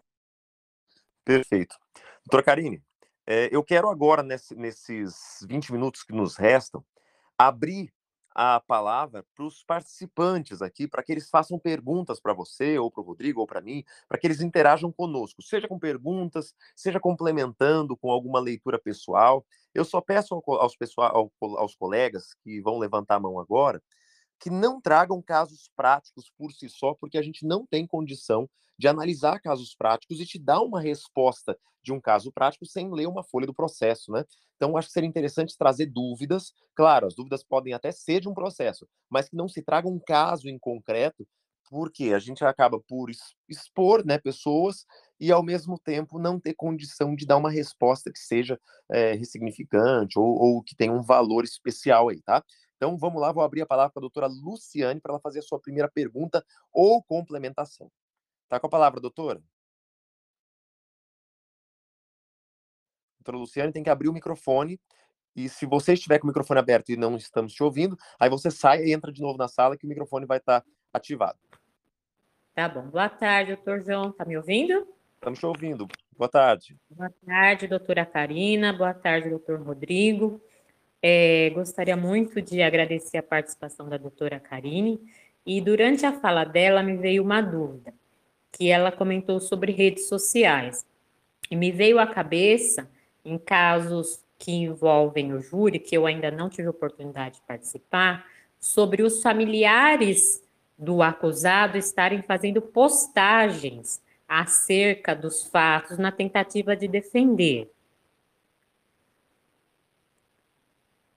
Perfeito. Doutora Karine, é, eu quero agora, nesse, nesses 20 minutos que nos restam, abrir a palavra para os participantes aqui, para que eles façam perguntas para você, ou para o Rodrigo, ou para mim, para que eles interajam conosco, seja com perguntas, seja complementando com alguma leitura pessoal. Eu só peço aos, pessoal, aos colegas que vão levantar a mão agora que não tragam casos práticos por si só, porque a gente não tem condição de analisar casos práticos e te dar uma resposta de um caso prático sem ler uma folha do processo, né? Então, acho que seria interessante trazer dúvidas. Claro, as dúvidas podem até ser de um processo, mas que não se traga um caso em concreto, porque a gente acaba por expor né, pessoas e, ao mesmo tempo, não ter condição de dar uma resposta que seja é, ressignificante ou, ou que tenha um valor especial aí, tá? Então, vamos lá, vou abrir a palavra para a doutora Luciane para ela fazer a sua primeira pergunta ou complementação. Tá com a palavra, doutora? Doutora Luciane tem que abrir o microfone. E se você estiver com o microfone aberto e não estamos te ouvindo, aí você sai e entra de novo na sala que o microfone vai estar ativado. Tá bom. Boa tarde, doutor João. Tá me ouvindo? Estamos te ouvindo. Boa tarde. Boa tarde, doutora Karina. Boa tarde, doutor Rodrigo. É, gostaria muito de agradecer a participação da doutora Karine. E durante a fala dela me veio uma dúvida que ela comentou sobre redes sociais. E me veio à cabeça, em casos que envolvem o júri, que eu ainda não tive oportunidade de participar, sobre os familiares do acusado estarem fazendo postagens acerca dos fatos na tentativa de defender.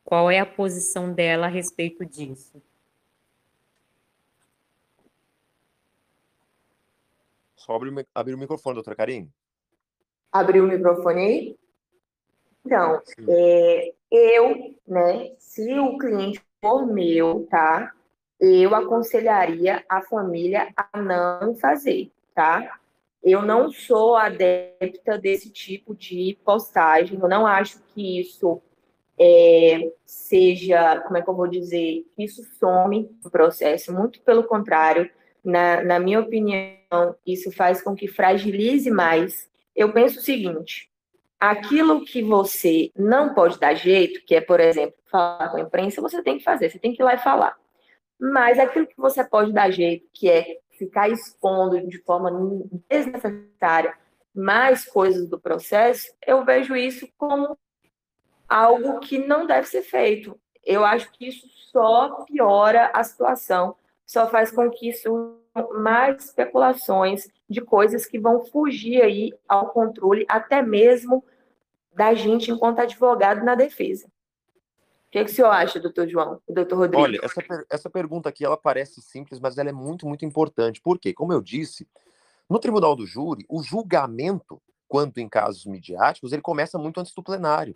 Qual é a posição dela a respeito disso? Só abrir, abrir o microfone, doutora Karine. Abriu o microfone aí? Então, é, eu, né, se o cliente for meu, tá? Eu aconselharia a família a não fazer, tá? Eu não sou adepta desse tipo de postagem, eu não acho que isso é, seja, como é que eu vou dizer, isso some o processo, muito pelo contrário, na, na minha opinião, isso faz com que fragilize mais. Eu penso o seguinte: aquilo que você não pode dar jeito, que é, por exemplo, falar com a imprensa, você tem que fazer, você tem que ir lá e falar. Mas aquilo que você pode dar jeito, que é ficar expondo de forma desnecessária mais coisas do processo, eu vejo isso como algo que não deve ser feito. Eu acho que isso só piora a situação só faz com que isso mais especulações de coisas que vão fugir aí ao controle até mesmo da gente enquanto advogado na defesa. O que, é que o senhor acha, doutor João, doutor Rodrigo? Olha, essa, essa pergunta aqui, ela parece simples, mas ela é muito, muito importante. Por quê? Como eu disse, no tribunal do júri, o julgamento, quanto em casos midiáticos, ele começa muito antes do plenário.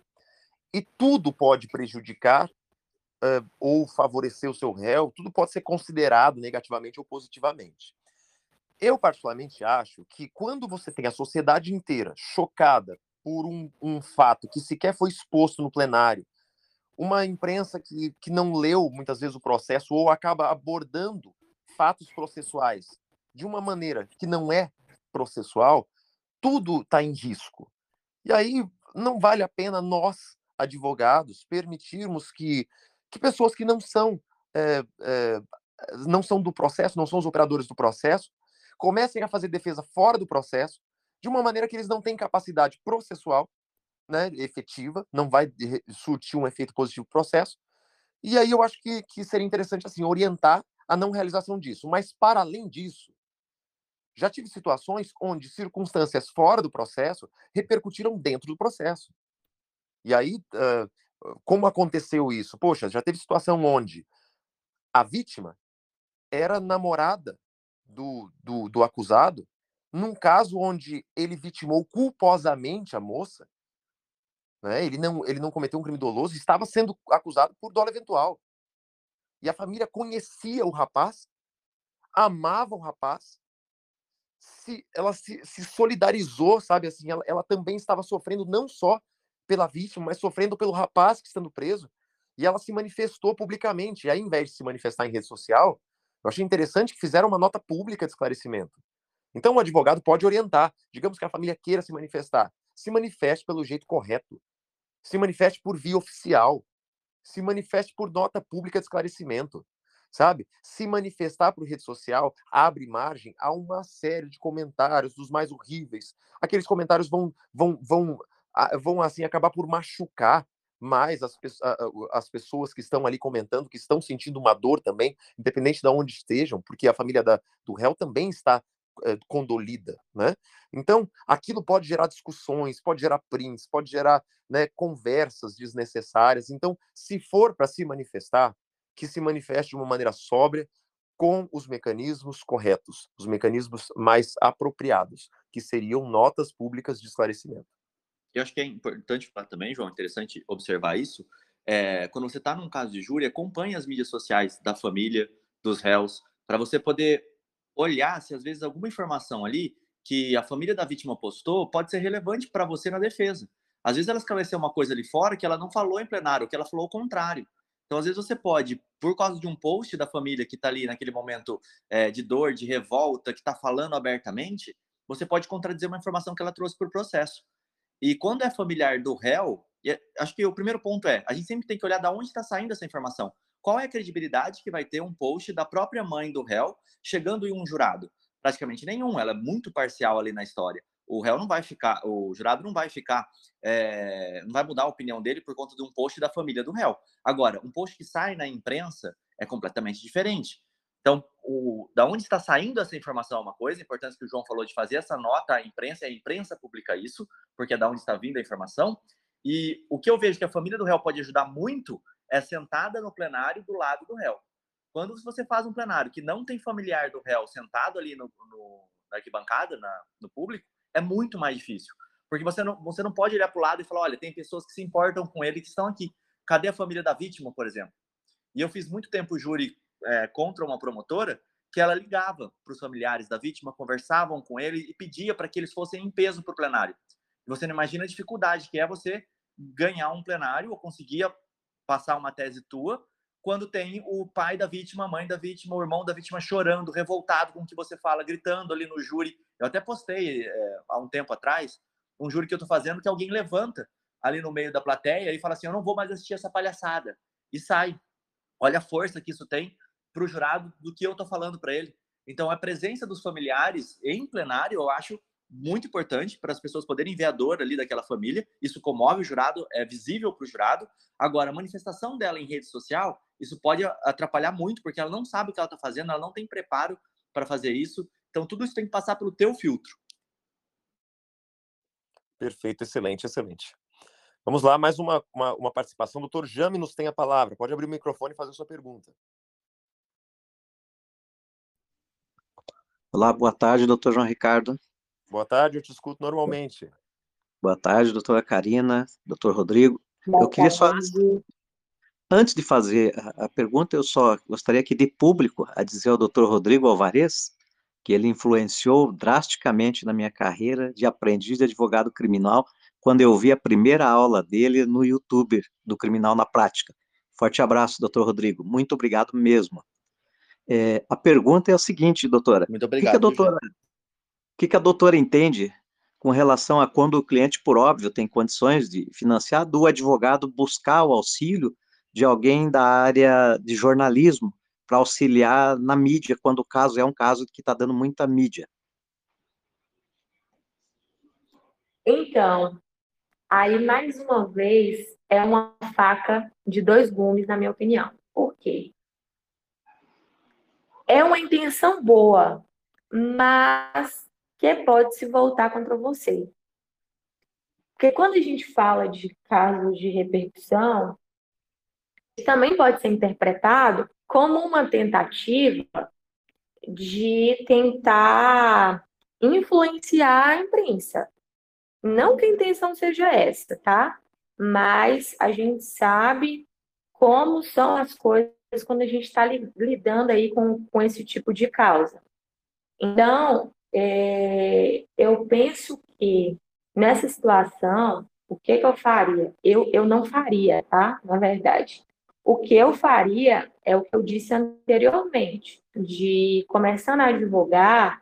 E tudo pode prejudicar uh, ou favorecer o seu réu, tudo pode ser considerado negativamente ou positivamente. Eu, particularmente, acho que quando você tem a sociedade inteira chocada por um, um fato que sequer foi exposto no plenário, uma imprensa que, que não leu muitas vezes o processo ou acaba abordando fatos processuais de uma maneira que não é processual, tudo está em risco. E aí não vale a pena nós, advogados, permitirmos que que pessoas que não são é, é, não são do processo, não são os operadores do processo, comecem a fazer defesa fora do processo, de uma maneira que eles não têm capacidade processual, né, efetiva, não vai surtir um efeito positivo no processo. E aí eu acho que, que seria interessante assim orientar a não realização disso. Mas para além disso, já tive situações onde circunstâncias fora do processo repercutiram dentro do processo. E aí, uh, como aconteceu isso? Poxa, já teve situação onde a vítima era namorada do, do, do acusado, num caso onde ele vitimou culposamente a moça, né? ele, não, ele não cometeu um crime doloso, estava sendo acusado por dolo eventual. E a família conhecia o rapaz, amava o rapaz, se, ela se, se solidarizou, sabe assim, ela, ela também estava sofrendo não só pela vítima, mas sofrendo pelo rapaz que estando preso. E ela se manifestou publicamente. E aí, ao invés de se manifestar em rede social, eu achei interessante que fizeram uma nota pública de esclarecimento. Então, o advogado pode orientar. Digamos que a família queira se manifestar. Se manifeste pelo jeito correto. Se manifeste por via oficial. Se manifeste por nota pública de esclarecimento. Sabe? Se manifestar por rede social abre margem a uma série de comentários dos mais horríveis. Aqueles comentários vão, vão, vão vão assim acabar por machucar mais as, as pessoas que estão ali comentando, que estão sentindo uma dor também, independente de onde estejam, porque a família da, do réu também está é, condolida, né? Então, aquilo pode gerar discussões, pode gerar prints, pode gerar né, conversas desnecessárias. Então, se for para se manifestar, que se manifeste de uma maneira sóbria, com os mecanismos corretos, os mecanismos mais apropriados, que seriam notas públicas de esclarecimento. Eu acho que é importante falar também, João, interessante observar isso. É, quando você está num caso de júri, acompanhe as mídias sociais da família, dos réus, para você poder olhar se às vezes alguma informação ali que a família da vítima postou pode ser relevante para você na defesa. Às vezes ela esclareceu uma coisa ali fora que ela não falou em plenário, que ela falou o contrário. Então, às vezes você pode, por causa de um post da família que está ali naquele momento é, de dor, de revolta, que está falando abertamente, você pode contradizer uma informação que ela trouxe por processo. E quando é familiar do réu, acho que o primeiro ponto é, a gente sempre tem que olhar de onde está saindo essa informação. Qual é a credibilidade que vai ter um post da própria mãe do réu chegando em um jurado? Praticamente nenhum, ela é muito parcial ali na história. O réu não vai ficar, o jurado não vai ficar, é, não vai mudar a opinião dele por conta de um post da família do réu. Agora, um post que sai na imprensa é completamente diferente. Então, o, da onde está saindo essa informação é uma coisa, a importância que o João falou de fazer essa nota à imprensa, a imprensa publica isso, porque é da onde está vindo a informação. E o que eu vejo que a família do réu pode ajudar muito é sentada no plenário do lado do réu. Quando você faz um plenário que não tem familiar do réu sentado ali no, no na arquibancada, na, no público, é muito mais difícil. Porque você não, você não pode olhar para o lado e falar, olha, tem pessoas que se importam com ele que estão aqui. Cadê a família da vítima, por exemplo? E eu fiz muito tempo júri é, contra uma promotora que ela ligava para os familiares da vítima, conversavam com ele e pedia para que eles fossem em peso para o plenário. Você não imagina a dificuldade que é você ganhar um plenário ou conseguir passar uma tese tua quando tem o pai da vítima, a mãe da vítima, o irmão da vítima chorando, revoltado com o que você fala, gritando ali no júri. Eu até postei é, há um tempo atrás um júri que eu estou fazendo que alguém levanta ali no meio da plateia e fala assim: Eu não vou mais assistir essa palhaçada. E sai. Olha a força que isso tem para o jurado do que eu estou falando para ele. Então, a presença dos familiares em plenário, eu acho muito importante para as pessoas poderem ver a dor ali daquela família. Isso comove o jurado, é visível para o jurado. Agora, a manifestação dela em rede social, isso pode atrapalhar muito, porque ela não sabe o que ela está fazendo, ela não tem preparo para fazer isso. Então, tudo isso tem que passar pelo teu filtro. Perfeito, excelente, excelente. Vamos lá, mais uma, uma, uma participação. Doutor Jame nos tem a palavra. Pode abrir o microfone e fazer a sua pergunta. Olá, boa tarde, doutor João Ricardo. Boa tarde, eu te escuto normalmente. Boa tarde, doutora Karina, doutor Rodrigo. Boa eu queria tarde. só, antes de fazer a, a, pergunta, eu só gostaria aqui de público a dizer ao doutor Rodrigo Alvarez que ele influenciou drasticamente na minha carreira de aprendiz de advogado criminal quando eu vi a primeira aula dele no YouTube do Criminal na Prática. Forte abraço, doutor Rodrigo. Muito obrigado mesmo. É, a pergunta é a seguinte, doutora. Muito obrigado. O que, que a doutora, o que, que a doutora entende com relação a quando o cliente, por óbvio, tem condições de financiar, do advogado buscar o auxílio de alguém da área de jornalismo para auxiliar na mídia, quando o caso é um caso que está dando muita mídia? Então, aí mais uma vez é uma faca de dois gumes, na minha opinião. Por quê? É uma intenção boa, mas que pode se voltar contra você. Porque quando a gente fala de casos de repercussão, também pode ser interpretado como uma tentativa de tentar influenciar a imprensa. Não que a intenção seja essa, tá? Mas a gente sabe como são as coisas quando a gente está lidando aí com, com esse tipo de causa. Então, é, eu penso que nessa situação, o que, que eu faria? Eu, eu não faria, tá? Na verdade. O que eu faria é o que eu disse anteriormente, de começando a advogar,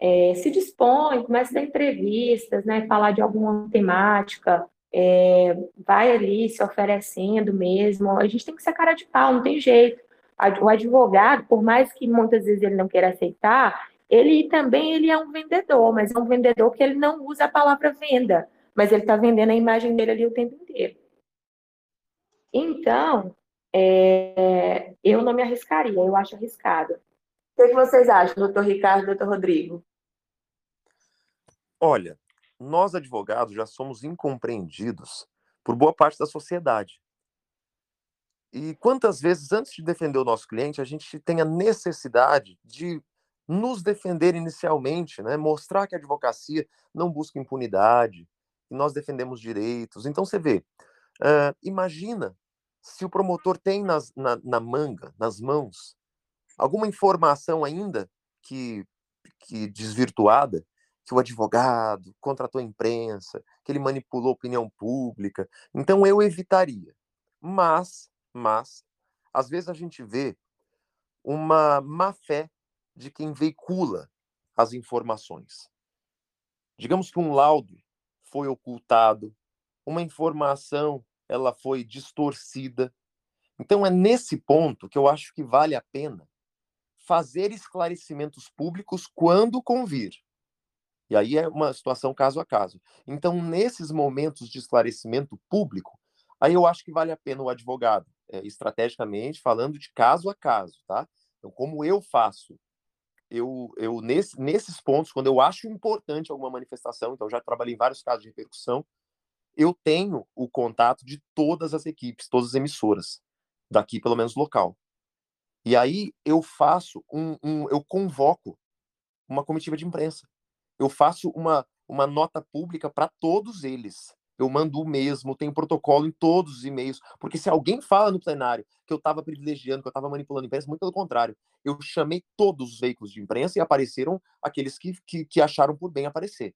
é, se dispõe, começa a dar entrevistas, né, falar de alguma temática, é, vai ali se oferecendo mesmo. A gente tem que ser cara de pau, não tem jeito. O advogado, por mais que muitas vezes ele não queira aceitar, ele também ele é um vendedor, mas é um vendedor que ele não usa a palavra venda, mas ele está vendendo a imagem dele ali o tempo inteiro. Então, é, eu não me arriscaria, eu acho arriscado. O que, que vocês acham, doutor Ricardo doutor Rodrigo? Olha, nós advogados já somos incompreendidos por boa parte da sociedade. E quantas vezes, antes de defender o nosso cliente, a gente tem a necessidade de nos defender inicialmente, né? mostrar que a advocacia não busca impunidade, que nós defendemos direitos. Então, você vê, uh, imagina se o promotor tem nas, na, na, manga, nas mãos, alguma informação ainda que, que desvirtuada, que o advogado contratou a imprensa, que ele manipulou a opinião pública. Então, eu evitaria. Mas mas às vezes a gente vê uma má fé de quem veicula as informações. Digamos que um laudo foi ocultado, uma informação ela foi distorcida. Então é nesse ponto que eu acho que vale a pena fazer esclarecimentos públicos quando convir. E aí é uma situação caso a caso. Então, nesses momentos de esclarecimento público, aí eu acho que vale a pena o advogado é, estrategicamente, falando de caso a caso, tá? Então, como eu faço? Eu, eu nesse, nesses pontos, quando eu acho importante alguma manifestação, então já trabalhei em vários casos de repercussão, eu tenho o contato de todas as equipes, todas as emissoras, daqui pelo menos local. E aí eu faço um, um eu convoco uma comitiva de imprensa. Eu faço uma, uma nota pública para todos eles eu mando o mesmo, tenho protocolo em todos os e-mails, porque se alguém fala no plenário que eu estava privilegiando, que eu estava manipulando a imprensa, muito pelo contrário, eu chamei todos os veículos de imprensa e apareceram aqueles que, que, que acharam por bem aparecer.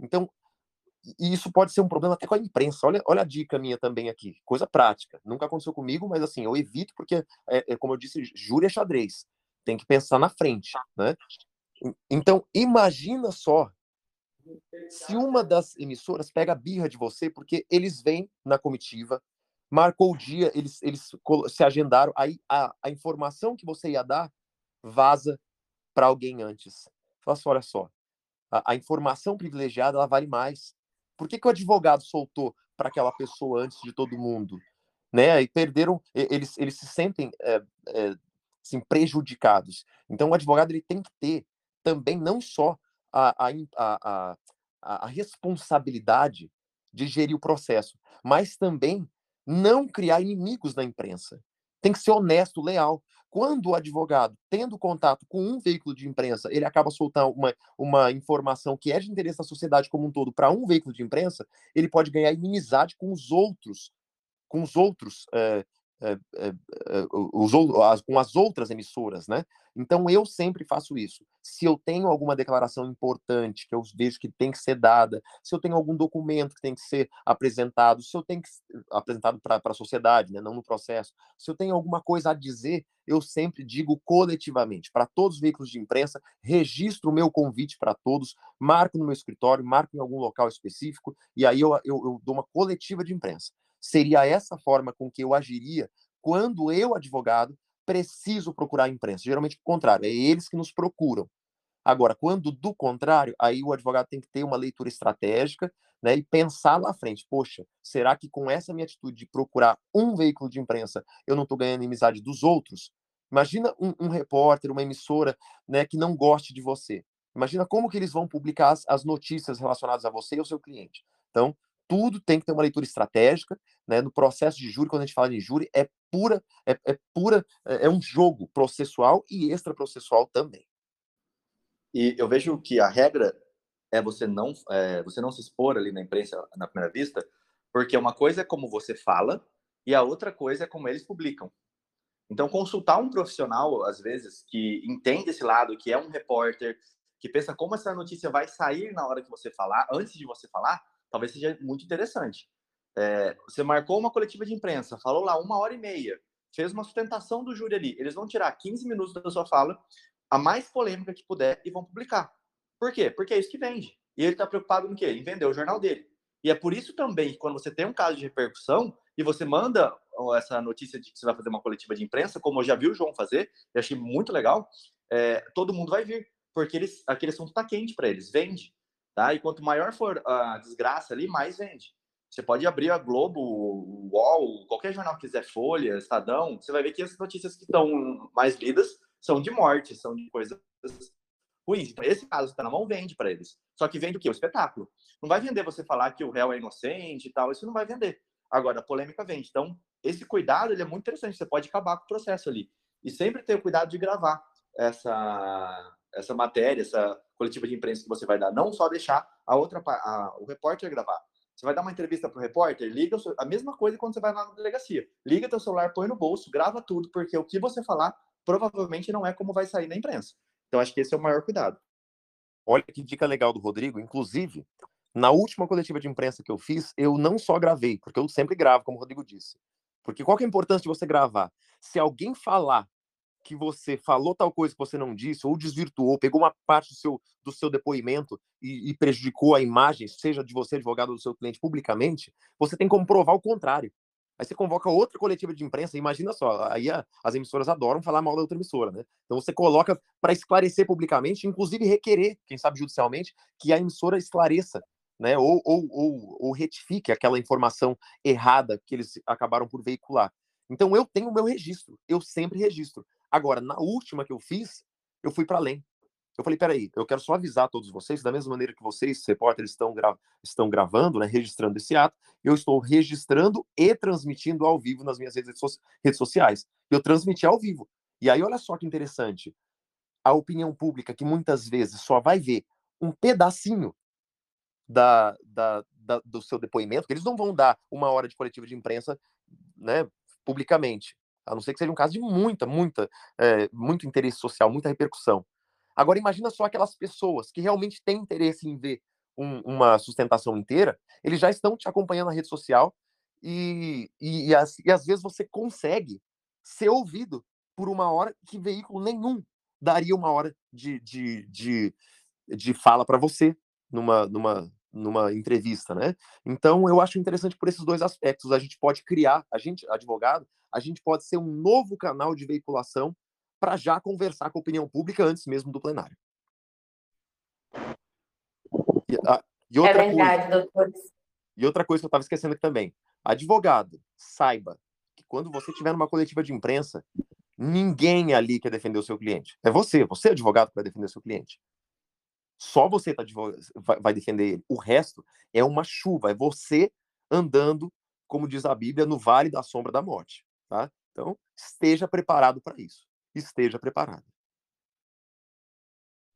Então, isso pode ser um problema até com a imprensa. Olha, olha a dica minha também aqui, coisa prática. Nunca aconteceu comigo, mas assim, eu evito porque, é, é, como eu disse, júri é xadrez. Tem que pensar na frente, né? Então, imagina só se uma das emissoras pega a birra de você, porque eles vêm na comitiva, marcou o dia, eles, eles se agendaram, aí a, a informação que você ia dar vaza para alguém antes. Fala assim, olha só, a, a, informação privilegiada ela vale mais. Por que, que o advogado soltou para aquela pessoa antes de todo mundo? Né? E perderam, eles, eles se sentem é, é, assim, prejudicados. Então, o advogado ele tem que ter também não só a, a, a, a, responsabilidade de gerir o processo, mas também não criar inimigos na imprensa. Tem que ser honesto, leal. Quando o advogado, tendo contato com um veículo de imprensa, ele acaba soltando uma, uma informação que é de interesse da sociedade como um todo para um veículo de imprensa, ele pode ganhar inimizade com os outros, com os outros é, é, é, os, as, com as outras emissoras, né? Então eu sempre faço isso. Se eu tenho alguma declaração importante que eu vejo que tem que ser dada, se eu tenho algum documento que tem que ser apresentado, se eu tenho que apresentado para a sociedade, né, não no processo, se eu tenho alguma coisa a dizer, eu sempre digo coletivamente para todos os veículos de imprensa, registro o meu convite para todos, marco no meu escritório, marco em algum local específico e aí eu, eu, eu dou uma coletiva de imprensa. Seria essa forma com que eu agiria quando eu, advogado, preciso procurar a imprensa. Geralmente, o contrário, é eles que nos procuram. Agora, quando do contrário, aí o advogado tem que ter uma leitura estratégica né, e pensar lá à frente. Poxa, será que com essa minha atitude de procurar um veículo de imprensa eu não estou ganhando amizade dos outros? Imagina um, um, repórter, uma emissora né, que não goste de você. Imagina como que eles vão publicar as, as notícias relacionadas a você e ao seu cliente. Então, tudo tem que ter uma leitura estratégica, né? No processo de júri, quando a gente fala de júri, é pura, é, é pura, é, é um jogo processual e extraprocessual também. E eu vejo que a regra é você não, é, você não se expor ali na imprensa na primeira vista, porque uma coisa é como você fala e a outra coisa é como eles publicam. Então, consultar um profissional, às vezes, que entende esse lado, que é um repórter, que pensa como essa notícia vai sair na hora que você falar, antes de você falar, talvez seja muito interessante. É, você marcou uma coletiva de imprensa, falou lá uma hora e meia, fez uma sustentação do júri ali. Eles vão tirar 15 minutos da sua fala, a mais polêmica que puder, e vão publicar. Por quê? Porque é isso que vende. E ele está preocupado em quê? Em vender o jornal dele. E é por isso também que quando você tem um caso de repercussão e você manda essa notícia de que você vai fazer uma coletiva de imprensa, como eu já vi o João fazer, eu achei muito legal, é, todo mundo vai vir, porque eles, aquele assunto está quente para eles, vende. Tá? E quanto maior for a desgraça ali, mais vende. Você pode abrir a Globo, o UOL, qualquer jornal que quiser, Folha, Estadão, você vai ver que as notícias que estão mais lidas são de morte, são de coisas ruins. Então, esse caso está na mão, vende para eles. Só que vende o quê? O espetáculo. Não vai vender você falar que o réu é inocente e tal, isso não vai vender. Agora, a polêmica vende. Então, esse cuidado ele é muito interessante, você pode acabar com o processo ali. E sempre ter o cuidado de gravar essa, essa matéria, essa coletiva de imprensa que você vai dar. Não só deixar a outra, a, o repórter gravar. Você vai dar uma entrevista para o repórter, liga a mesma coisa quando você vai lá na delegacia. Liga teu celular, põe no bolso, grava tudo, porque o que você falar provavelmente não é como vai sair na imprensa. Então, acho que esse é o maior cuidado. Olha que dica legal do Rodrigo. Inclusive, na última coletiva de imprensa que eu fiz, eu não só gravei, porque eu sempre gravo, como o Rodrigo disse. Porque qual que é a importância de você gravar? Se alguém falar que você falou tal coisa que você não disse, ou desvirtuou, pegou uma parte do seu, do seu depoimento e, e prejudicou a imagem, seja de você, advogado, ou do seu cliente, publicamente, você tem como provar o contrário. Aí você convoca outra coletiva de imprensa, imagina só, aí a, as emissoras adoram falar mal da outra emissora, né? Então você coloca para esclarecer publicamente, inclusive requerer, quem sabe judicialmente, que a emissora esclareça, né? Ou, ou, ou, ou retifique aquela informação errada que eles acabaram por veicular. Então eu tenho o meu registro, eu sempre registro. Agora, na última que eu fiz, eu fui para além. Eu falei, peraí, eu quero só avisar todos vocês, da mesma maneira que vocês, repórteres, estão, gra estão gravando, né, registrando esse ato, eu estou registrando e transmitindo ao vivo nas minhas redes, so redes sociais. Eu transmiti ao vivo. E aí, olha só que interessante. A opinião pública, que muitas vezes só vai ver um pedacinho da, da, da, do seu depoimento, que eles não vão dar uma hora de coletiva de imprensa né, publicamente a não ser que seja um caso de muita, muita, é, muito interesse social, muita repercussão. Agora, imagina só aquelas pessoas que realmente têm interesse em ver um, uma sustentação inteira, eles já estão te acompanhando na rede social e, e, e, as, e às vezes você consegue ser ouvido por uma hora que veículo nenhum daria uma hora de, de, de, de fala para você numa, numa, numa entrevista, né? Então, eu acho interessante por esses dois aspectos. A gente pode criar, a gente, advogado, a gente pode ser um novo canal de veiculação para já conversar com a opinião pública antes mesmo do plenário. E, a, e outra é verdade, coisa, doutor. E outra coisa que eu estava esquecendo aqui também. Advogado, saiba que quando você tiver numa coletiva de imprensa, ninguém ali quer defender o seu cliente. É você, você é advogado que vai defender o seu cliente. Só você tá, vai defender ele. O resto é uma chuva, é você andando, como diz a Bíblia, no vale da sombra da morte. Tá? Então, esteja preparado para isso. Esteja preparado.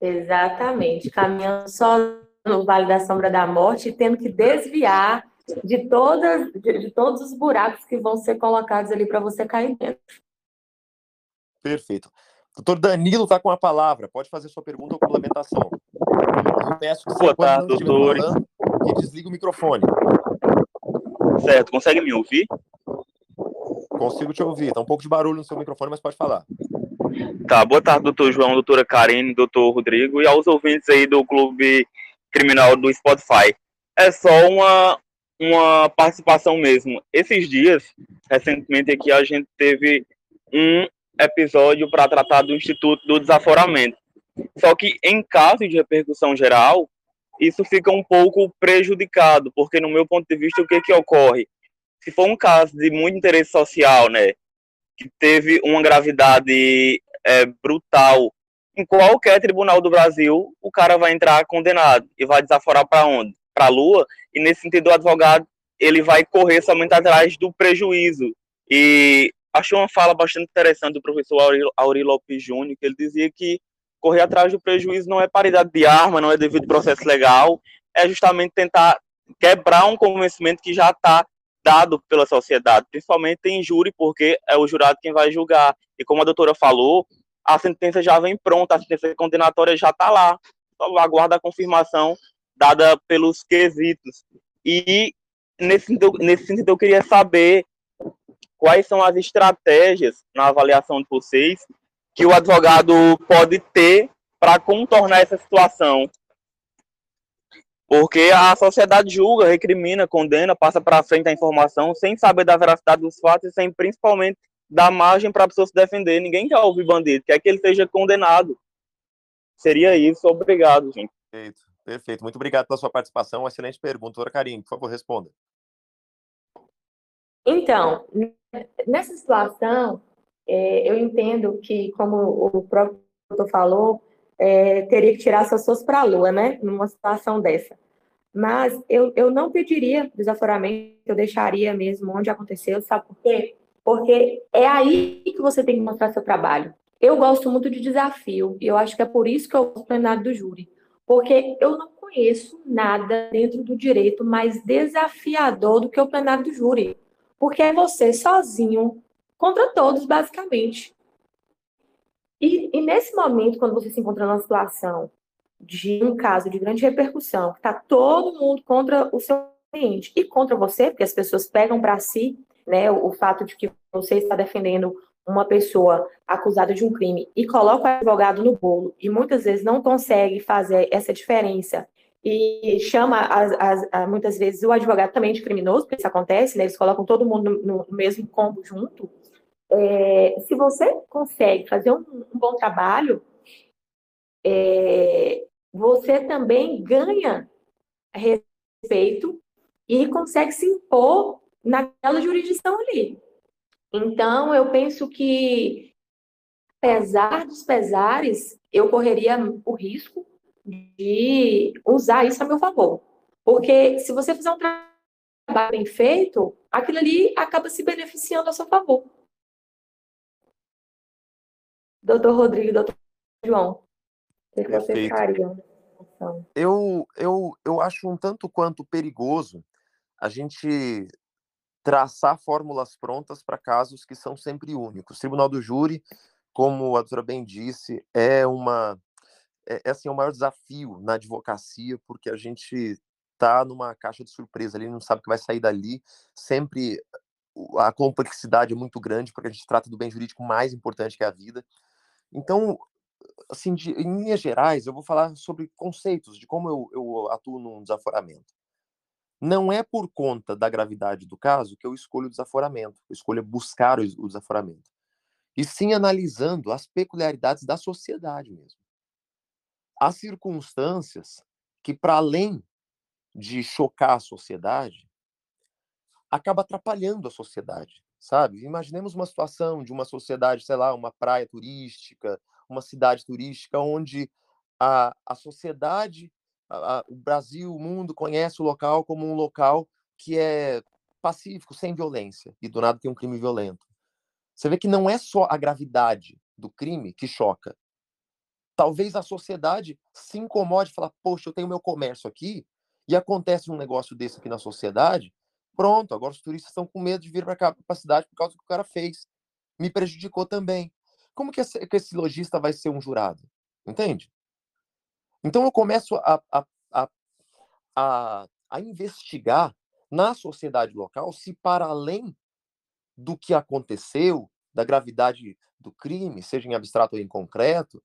Exatamente. Caminhando só no vale da sombra da morte e tendo que desviar de, todas, de, de todos os buracos que vão ser colocados ali para você cair dentro. Perfeito. Doutor Danilo está com a palavra. Pode fazer sua pergunta ou complementação. Eu peço que Boa tarde, doutor. Falando, que desligue o microfone. Certo. Consegue me ouvir? Consigo te ouvir. Tá um pouco de barulho no seu microfone, mas pode falar. Tá. Boa tarde, doutor João, doutora Karine, doutor Rodrigo e aos ouvintes aí do Clube Criminal do Spotify. É só uma, uma participação mesmo. Esses dias, recentemente aqui, a gente teve um episódio para tratar do Instituto do Desaforamento. Só que em caso de repercussão geral, isso fica um pouco prejudicado, porque no meu ponto de vista, o que que ocorre? Se for um caso de muito interesse social, né, que teve uma gravidade é, brutal, em qualquer tribunal do Brasil, o cara vai entrar condenado e vai desaforar para onde? Para a Lua, e nesse sentido o advogado ele vai correr somente atrás do prejuízo. E achei uma fala bastante interessante do professor Auri Lopes Júnior, que ele dizia que correr atrás do prejuízo não é paridade de arma, não é devido processo legal, é justamente tentar quebrar um convencimento que já está dado pela sociedade, principalmente em júri, porque é o jurado quem vai julgar. E como a doutora falou, a sentença já vem pronta, a sentença condenatória já está lá, só aguarda a confirmação dada pelos quesitos. E nesse sentido, nesse sentido eu queria saber quais são as estratégias na avaliação de vocês que o advogado pode ter para contornar essa situação. Porque a sociedade julga, recrimina, condena, passa para frente a informação sem saber da veracidade dos fatos e sem principalmente dar margem para a pessoa se defender. Ninguém quer ouvir bandido, quer que ele seja condenado. Seria isso. Obrigado, gente. Perfeito, perfeito. Muito obrigado pela sua participação. Uma excelente pergunta. Doutora Karim, por favor, responda. Então, nessa situação, é, eu entendo que, como o próprio doutor falou, é, teria que tirar as pessoas para a lua, né? Numa situação dessa. Mas eu, eu não pediria desaforamento, eu deixaria mesmo onde aconteceu, sabe por quê? Porque é aí que você tem que mostrar seu trabalho. Eu gosto muito de desafio, e eu acho que é por isso que eu gosto plenário do júri. Porque eu não conheço nada dentro do direito mais desafiador do que o plenário do júri. Porque é você sozinho contra todos, basicamente. E, e nesse momento, quando você se encontra numa situação de um caso de grande repercussão, que está todo mundo contra o seu cliente e contra você, porque as pessoas pegam para si né, o, o fato de que você está defendendo uma pessoa acusada de um crime e coloca o advogado no bolo e muitas vezes não consegue fazer essa diferença e chama as, as, as, muitas vezes o advogado também de criminoso, porque isso acontece, né? Eles colocam todo mundo no, no mesmo combo junto. É, se você consegue fazer um, um bom trabalho, é, você também ganha respeito e consegue se impor naquela jurisdição ali. Então, eu penso que, apesar dos pesares, eu correria o risco de usar isso a meu favor. Porque se você fizer um trabalho bem feito, aquilo ali acaba se beneficiando a seu favor. Doutor Rodrigo, doutor João, o que vocês fariam? Eu, eu, eu acho um tanto quanto perigoso a gente traçar fórmulas prontas para casos que são sempre únicos. O Tribunal do Júri, como a doutora bem disse, é uma é, é assim, é o maior desafio na advocacia, porque a gente está numa caixa de surpresa ali, não sabe o que vai sair dali. Sempre a complexidade é muito grande, porque a gente trata do bem jurídico mais importante que é a vida. Então, assim, de, em linhas gerais, eu vou falar sobre conceitos de como eu, eu atuo num desaforamento. Não é por conta da gravidade do caso que eu escolho o desaforamento, eu escolho buscar o, o desaforamento. E sim analisando as peculiaridades da sociedade mesmo. Há circunstâncias que, para além de chocar a sociedade, acaba atrapalhando a sociedade, sabe? Imaginemos uma situação de uma sociedade, sei lá, uma praia turística, uma cidade turística onde a, a sociedade, a, a, o Brasil, o mundo conhece o local como um local que é pacífico, sem violência, e do nada tem um crime violento. Você vê que não é só a gravidade do crime que choca. Talvez a sociedade se incomode e fala, poxa, eu tenho meu comércio aqui, e acontece um negócio desse aqui na sociedade, pronto, agora os turistas estão com medo de vir para a cidade por causa do que o cara fez. Me prejudicou também. Como que esse, que esse lojista vai ser um jurado? Entende? Então eu começo a, a, a, a, a investigar na sociedade local se, para além do que aconteceu, da gravidade do crime, seja em abstrato ou em concreto,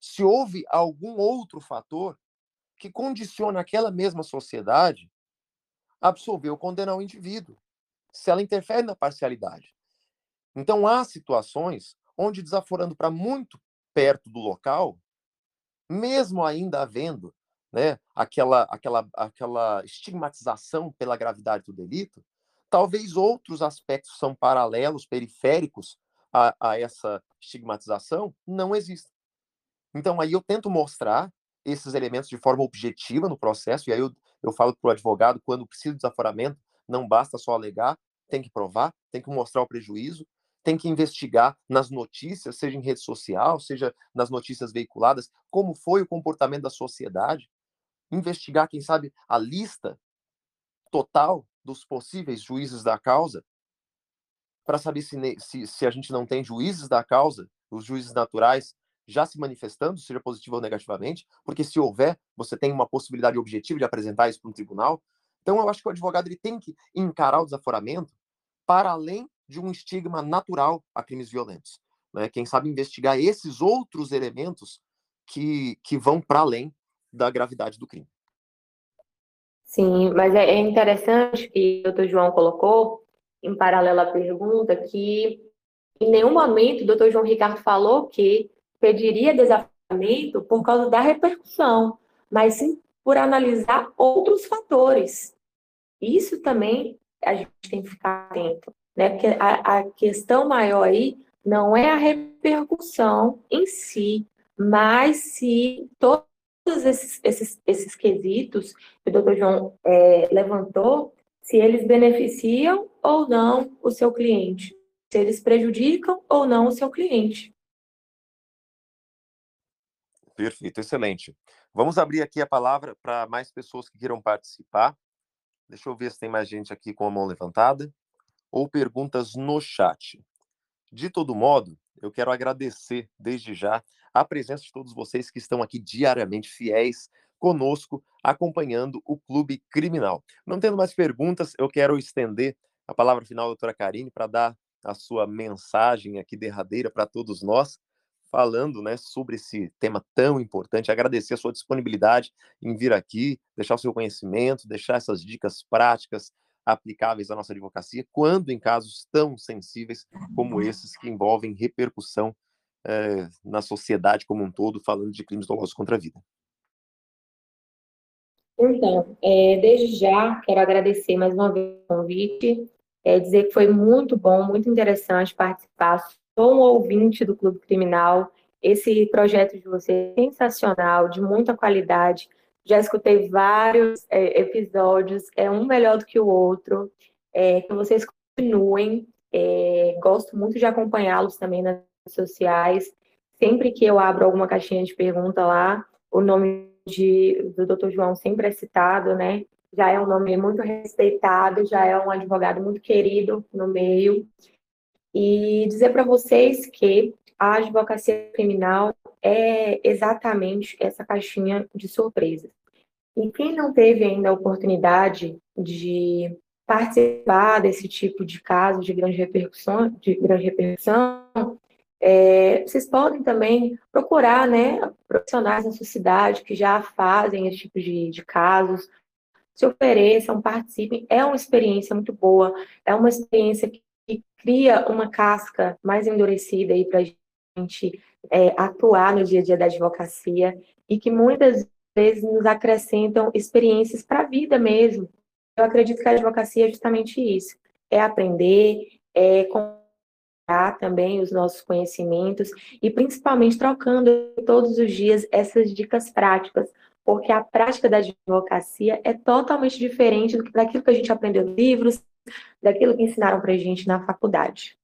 se houve algum outro fator que condiciona aquela mesma sociedade a absolver ou condenar o indivíduo, se ela interfere na parcialidade. Então, há situações onde desaforando para muito perto do local, mesmo ainda havendo né, aquela, aquela, aquela estigmatização pela gravidade do delito, talvez outros aspectos são paralelos, periféricos a, a essa estigmatização, não existam. Então, aí eu tento mostrar esses elementos de forma objetiva no processo, e aí eu, eu falo para o advogado, quando precisa de desaforamento, não basta só alegar, tem que provar, tem que mostrar o prejuízo, tem que investigar nas notícias, seja em rede social, seja nas notícias veiculadas, como foi o comportamento da sociedade, investigar, quem sabe, a lista total dos possíveis juízes da causa, para saber se, se, se a gente não tem juízes da causa, os juízes naturais, já se manifestando, seja positivo ou negativamente, porque se houver, você tem uma possibilidade objetiva de apresentar isso para um tribunal. Então, eu acho que o advogado ele tem que encarar o desaforamento para além de um estigma natural a crimes violentos. Né? Quem sabe investigar esses outros elementos que, que vão para além da gravidade do crime. Sim, mas é, é interessante que o doutor João colocou, em paralelo à pergunta, que em nenhum momento o doutor João Ricardo falou que pediria desafiamento por causa da repercussão, mas sim por analisar outros fatores. Isso também a gente tem que ficar atento, né? Porque a, a questão maior aí não é a repercussão em si, mas se todos esses, esses, esses quesitos que o doutor João é, levantou, se eles beneficiam ou não o seu cliente, se eles prejudicam ou não o seu cliente. Perfeito, excelente. Vamos abrir aqui a palavra para mais pessoas que queiram participar. Deixa eu ver se tem mais gente aqui com a mão levantada ou perguntas no chat. De todo modo, eu quero agradecer desde já a presença de todos vocês que estão aqui diariamente fiéis conosco, acompanhando o Clube Criminal. Não tendo mais perguntas, eu quero estender a palavra final doutora Karine para dar a sua mensagem aqui derradeira para todos nós falando né, sobre esse tema tão importante, agradecer a sua disponibilidade em vir aqui, deixar o seu conhecimento, deixar essas dicas práticas aplicáveis à nossa advocacia, quando em casos tão sensíveis como esses que envolvem repercussão eh, na sociedade como um todo, falando de crimes dolosos contra a vida. Então, é, desde já, quero agradecer mais uma vez o convite, é, dizer que foi muito bom, muito interessante participar sou um ouvinte do Clube Criminal. Esse projeto de você é sensacional, de muita qualidade. Já escutei vários é, episódios, é um melhor do que o outro. É, que vocês continuem. É, gosto muito de acompanhá-los também nas redes sociais. Sempre que eu abro alguma caixinha de pergunta lá, o nome de, do Dr. João sempre é citado, né? Já é um nome muito respeitado, já é um advogado muito querido no meio e dizer para vocês que a advocacia criminal é exatamente essa caixinha de surpresas. E quem não teve ainda a oportunidade de participar desse tipo de caso de grande repercussão, de grande repercussão é, vocês podem também procurar né, profissionais na sua cidade que já fazem esse tipo de, de casos, se ofereçam, participem. É uma experiência muito boa, é uma experiência que cria uma casca mais endurecida aí para a gente é, atuar no dia a dia da advocacia e que muitas vezes nos acrescentam experiências para a vida mesmo. Eu acredito que a advocacia é justamente isso: é aprender, é compartilhar também os nossos conhecimentos e principalmente trocando todos os dias essas dicas práticas, porque a prática da advocacia é totalmente diferente daquilo que a gente aprendeu nos livros, daquilo que ensinaram para gente na faculdade.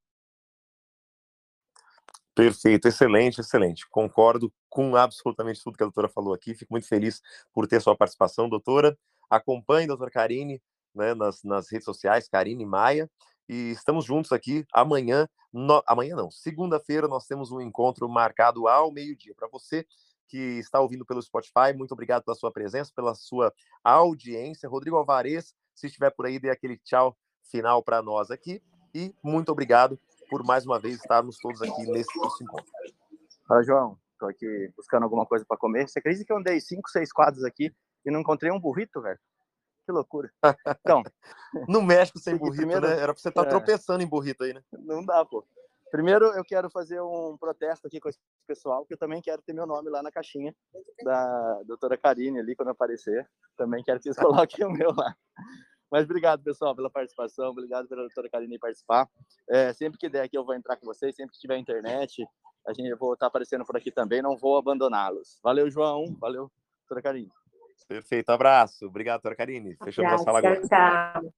Perfeito, excelente, excelente. Concordo com absolutamente tudo que a doutora falou aqui. Fico muito feliz por ter sua participação, doutora. Acompanhe a doutora Karine né, nas, nas redes sociais, Karine Maia. E estamos juntos aqui amanhã. No... Amanhã não, segunda-feira nós temos um encontro marcado ao meio-dia. Para você que está ouvindo pelo Spotify, muito obrigado pela sua presença, pela sua audiência. Rodrigo Alvarez, se estiver por aí, dê aquele tchau final para nós aqui. E muito obrigado por mais uma vez estarmos todos aqui nesse nosso encontro. Fala, João. Estou aqui buscando alguma coisa para comer. Você acredita que eu andei cinco, seis quadros aqui e não encontrei um burrito, velho? Que loucura. Então. no México sem burrito, primeiro, né? Era para você estar tá é, tropeçando em burrito aí, né? Não dá, pô. Primeiro, eu quero fazer um protesto aqui com esse pessoal, que eu também quero ter meu nome lá na caixinha da doutora Karine ali, quando aparecer. Também quero que vocês coloquem o meu lá. Mas obrigado, pessoal, pela participação. Obrigado pela doutora Karine participar. É, sempre que der aqui, eu vou entrar com vocês. Sempre que tiver internet, a gente vou estar aparecendo por aqui também. Não vou abandoná-los. Valeu, João. Valeu, doutora Karine. Perfeito. Abraço. Obrigado, doutora Karine. Fechamos a sala agora. Tchau.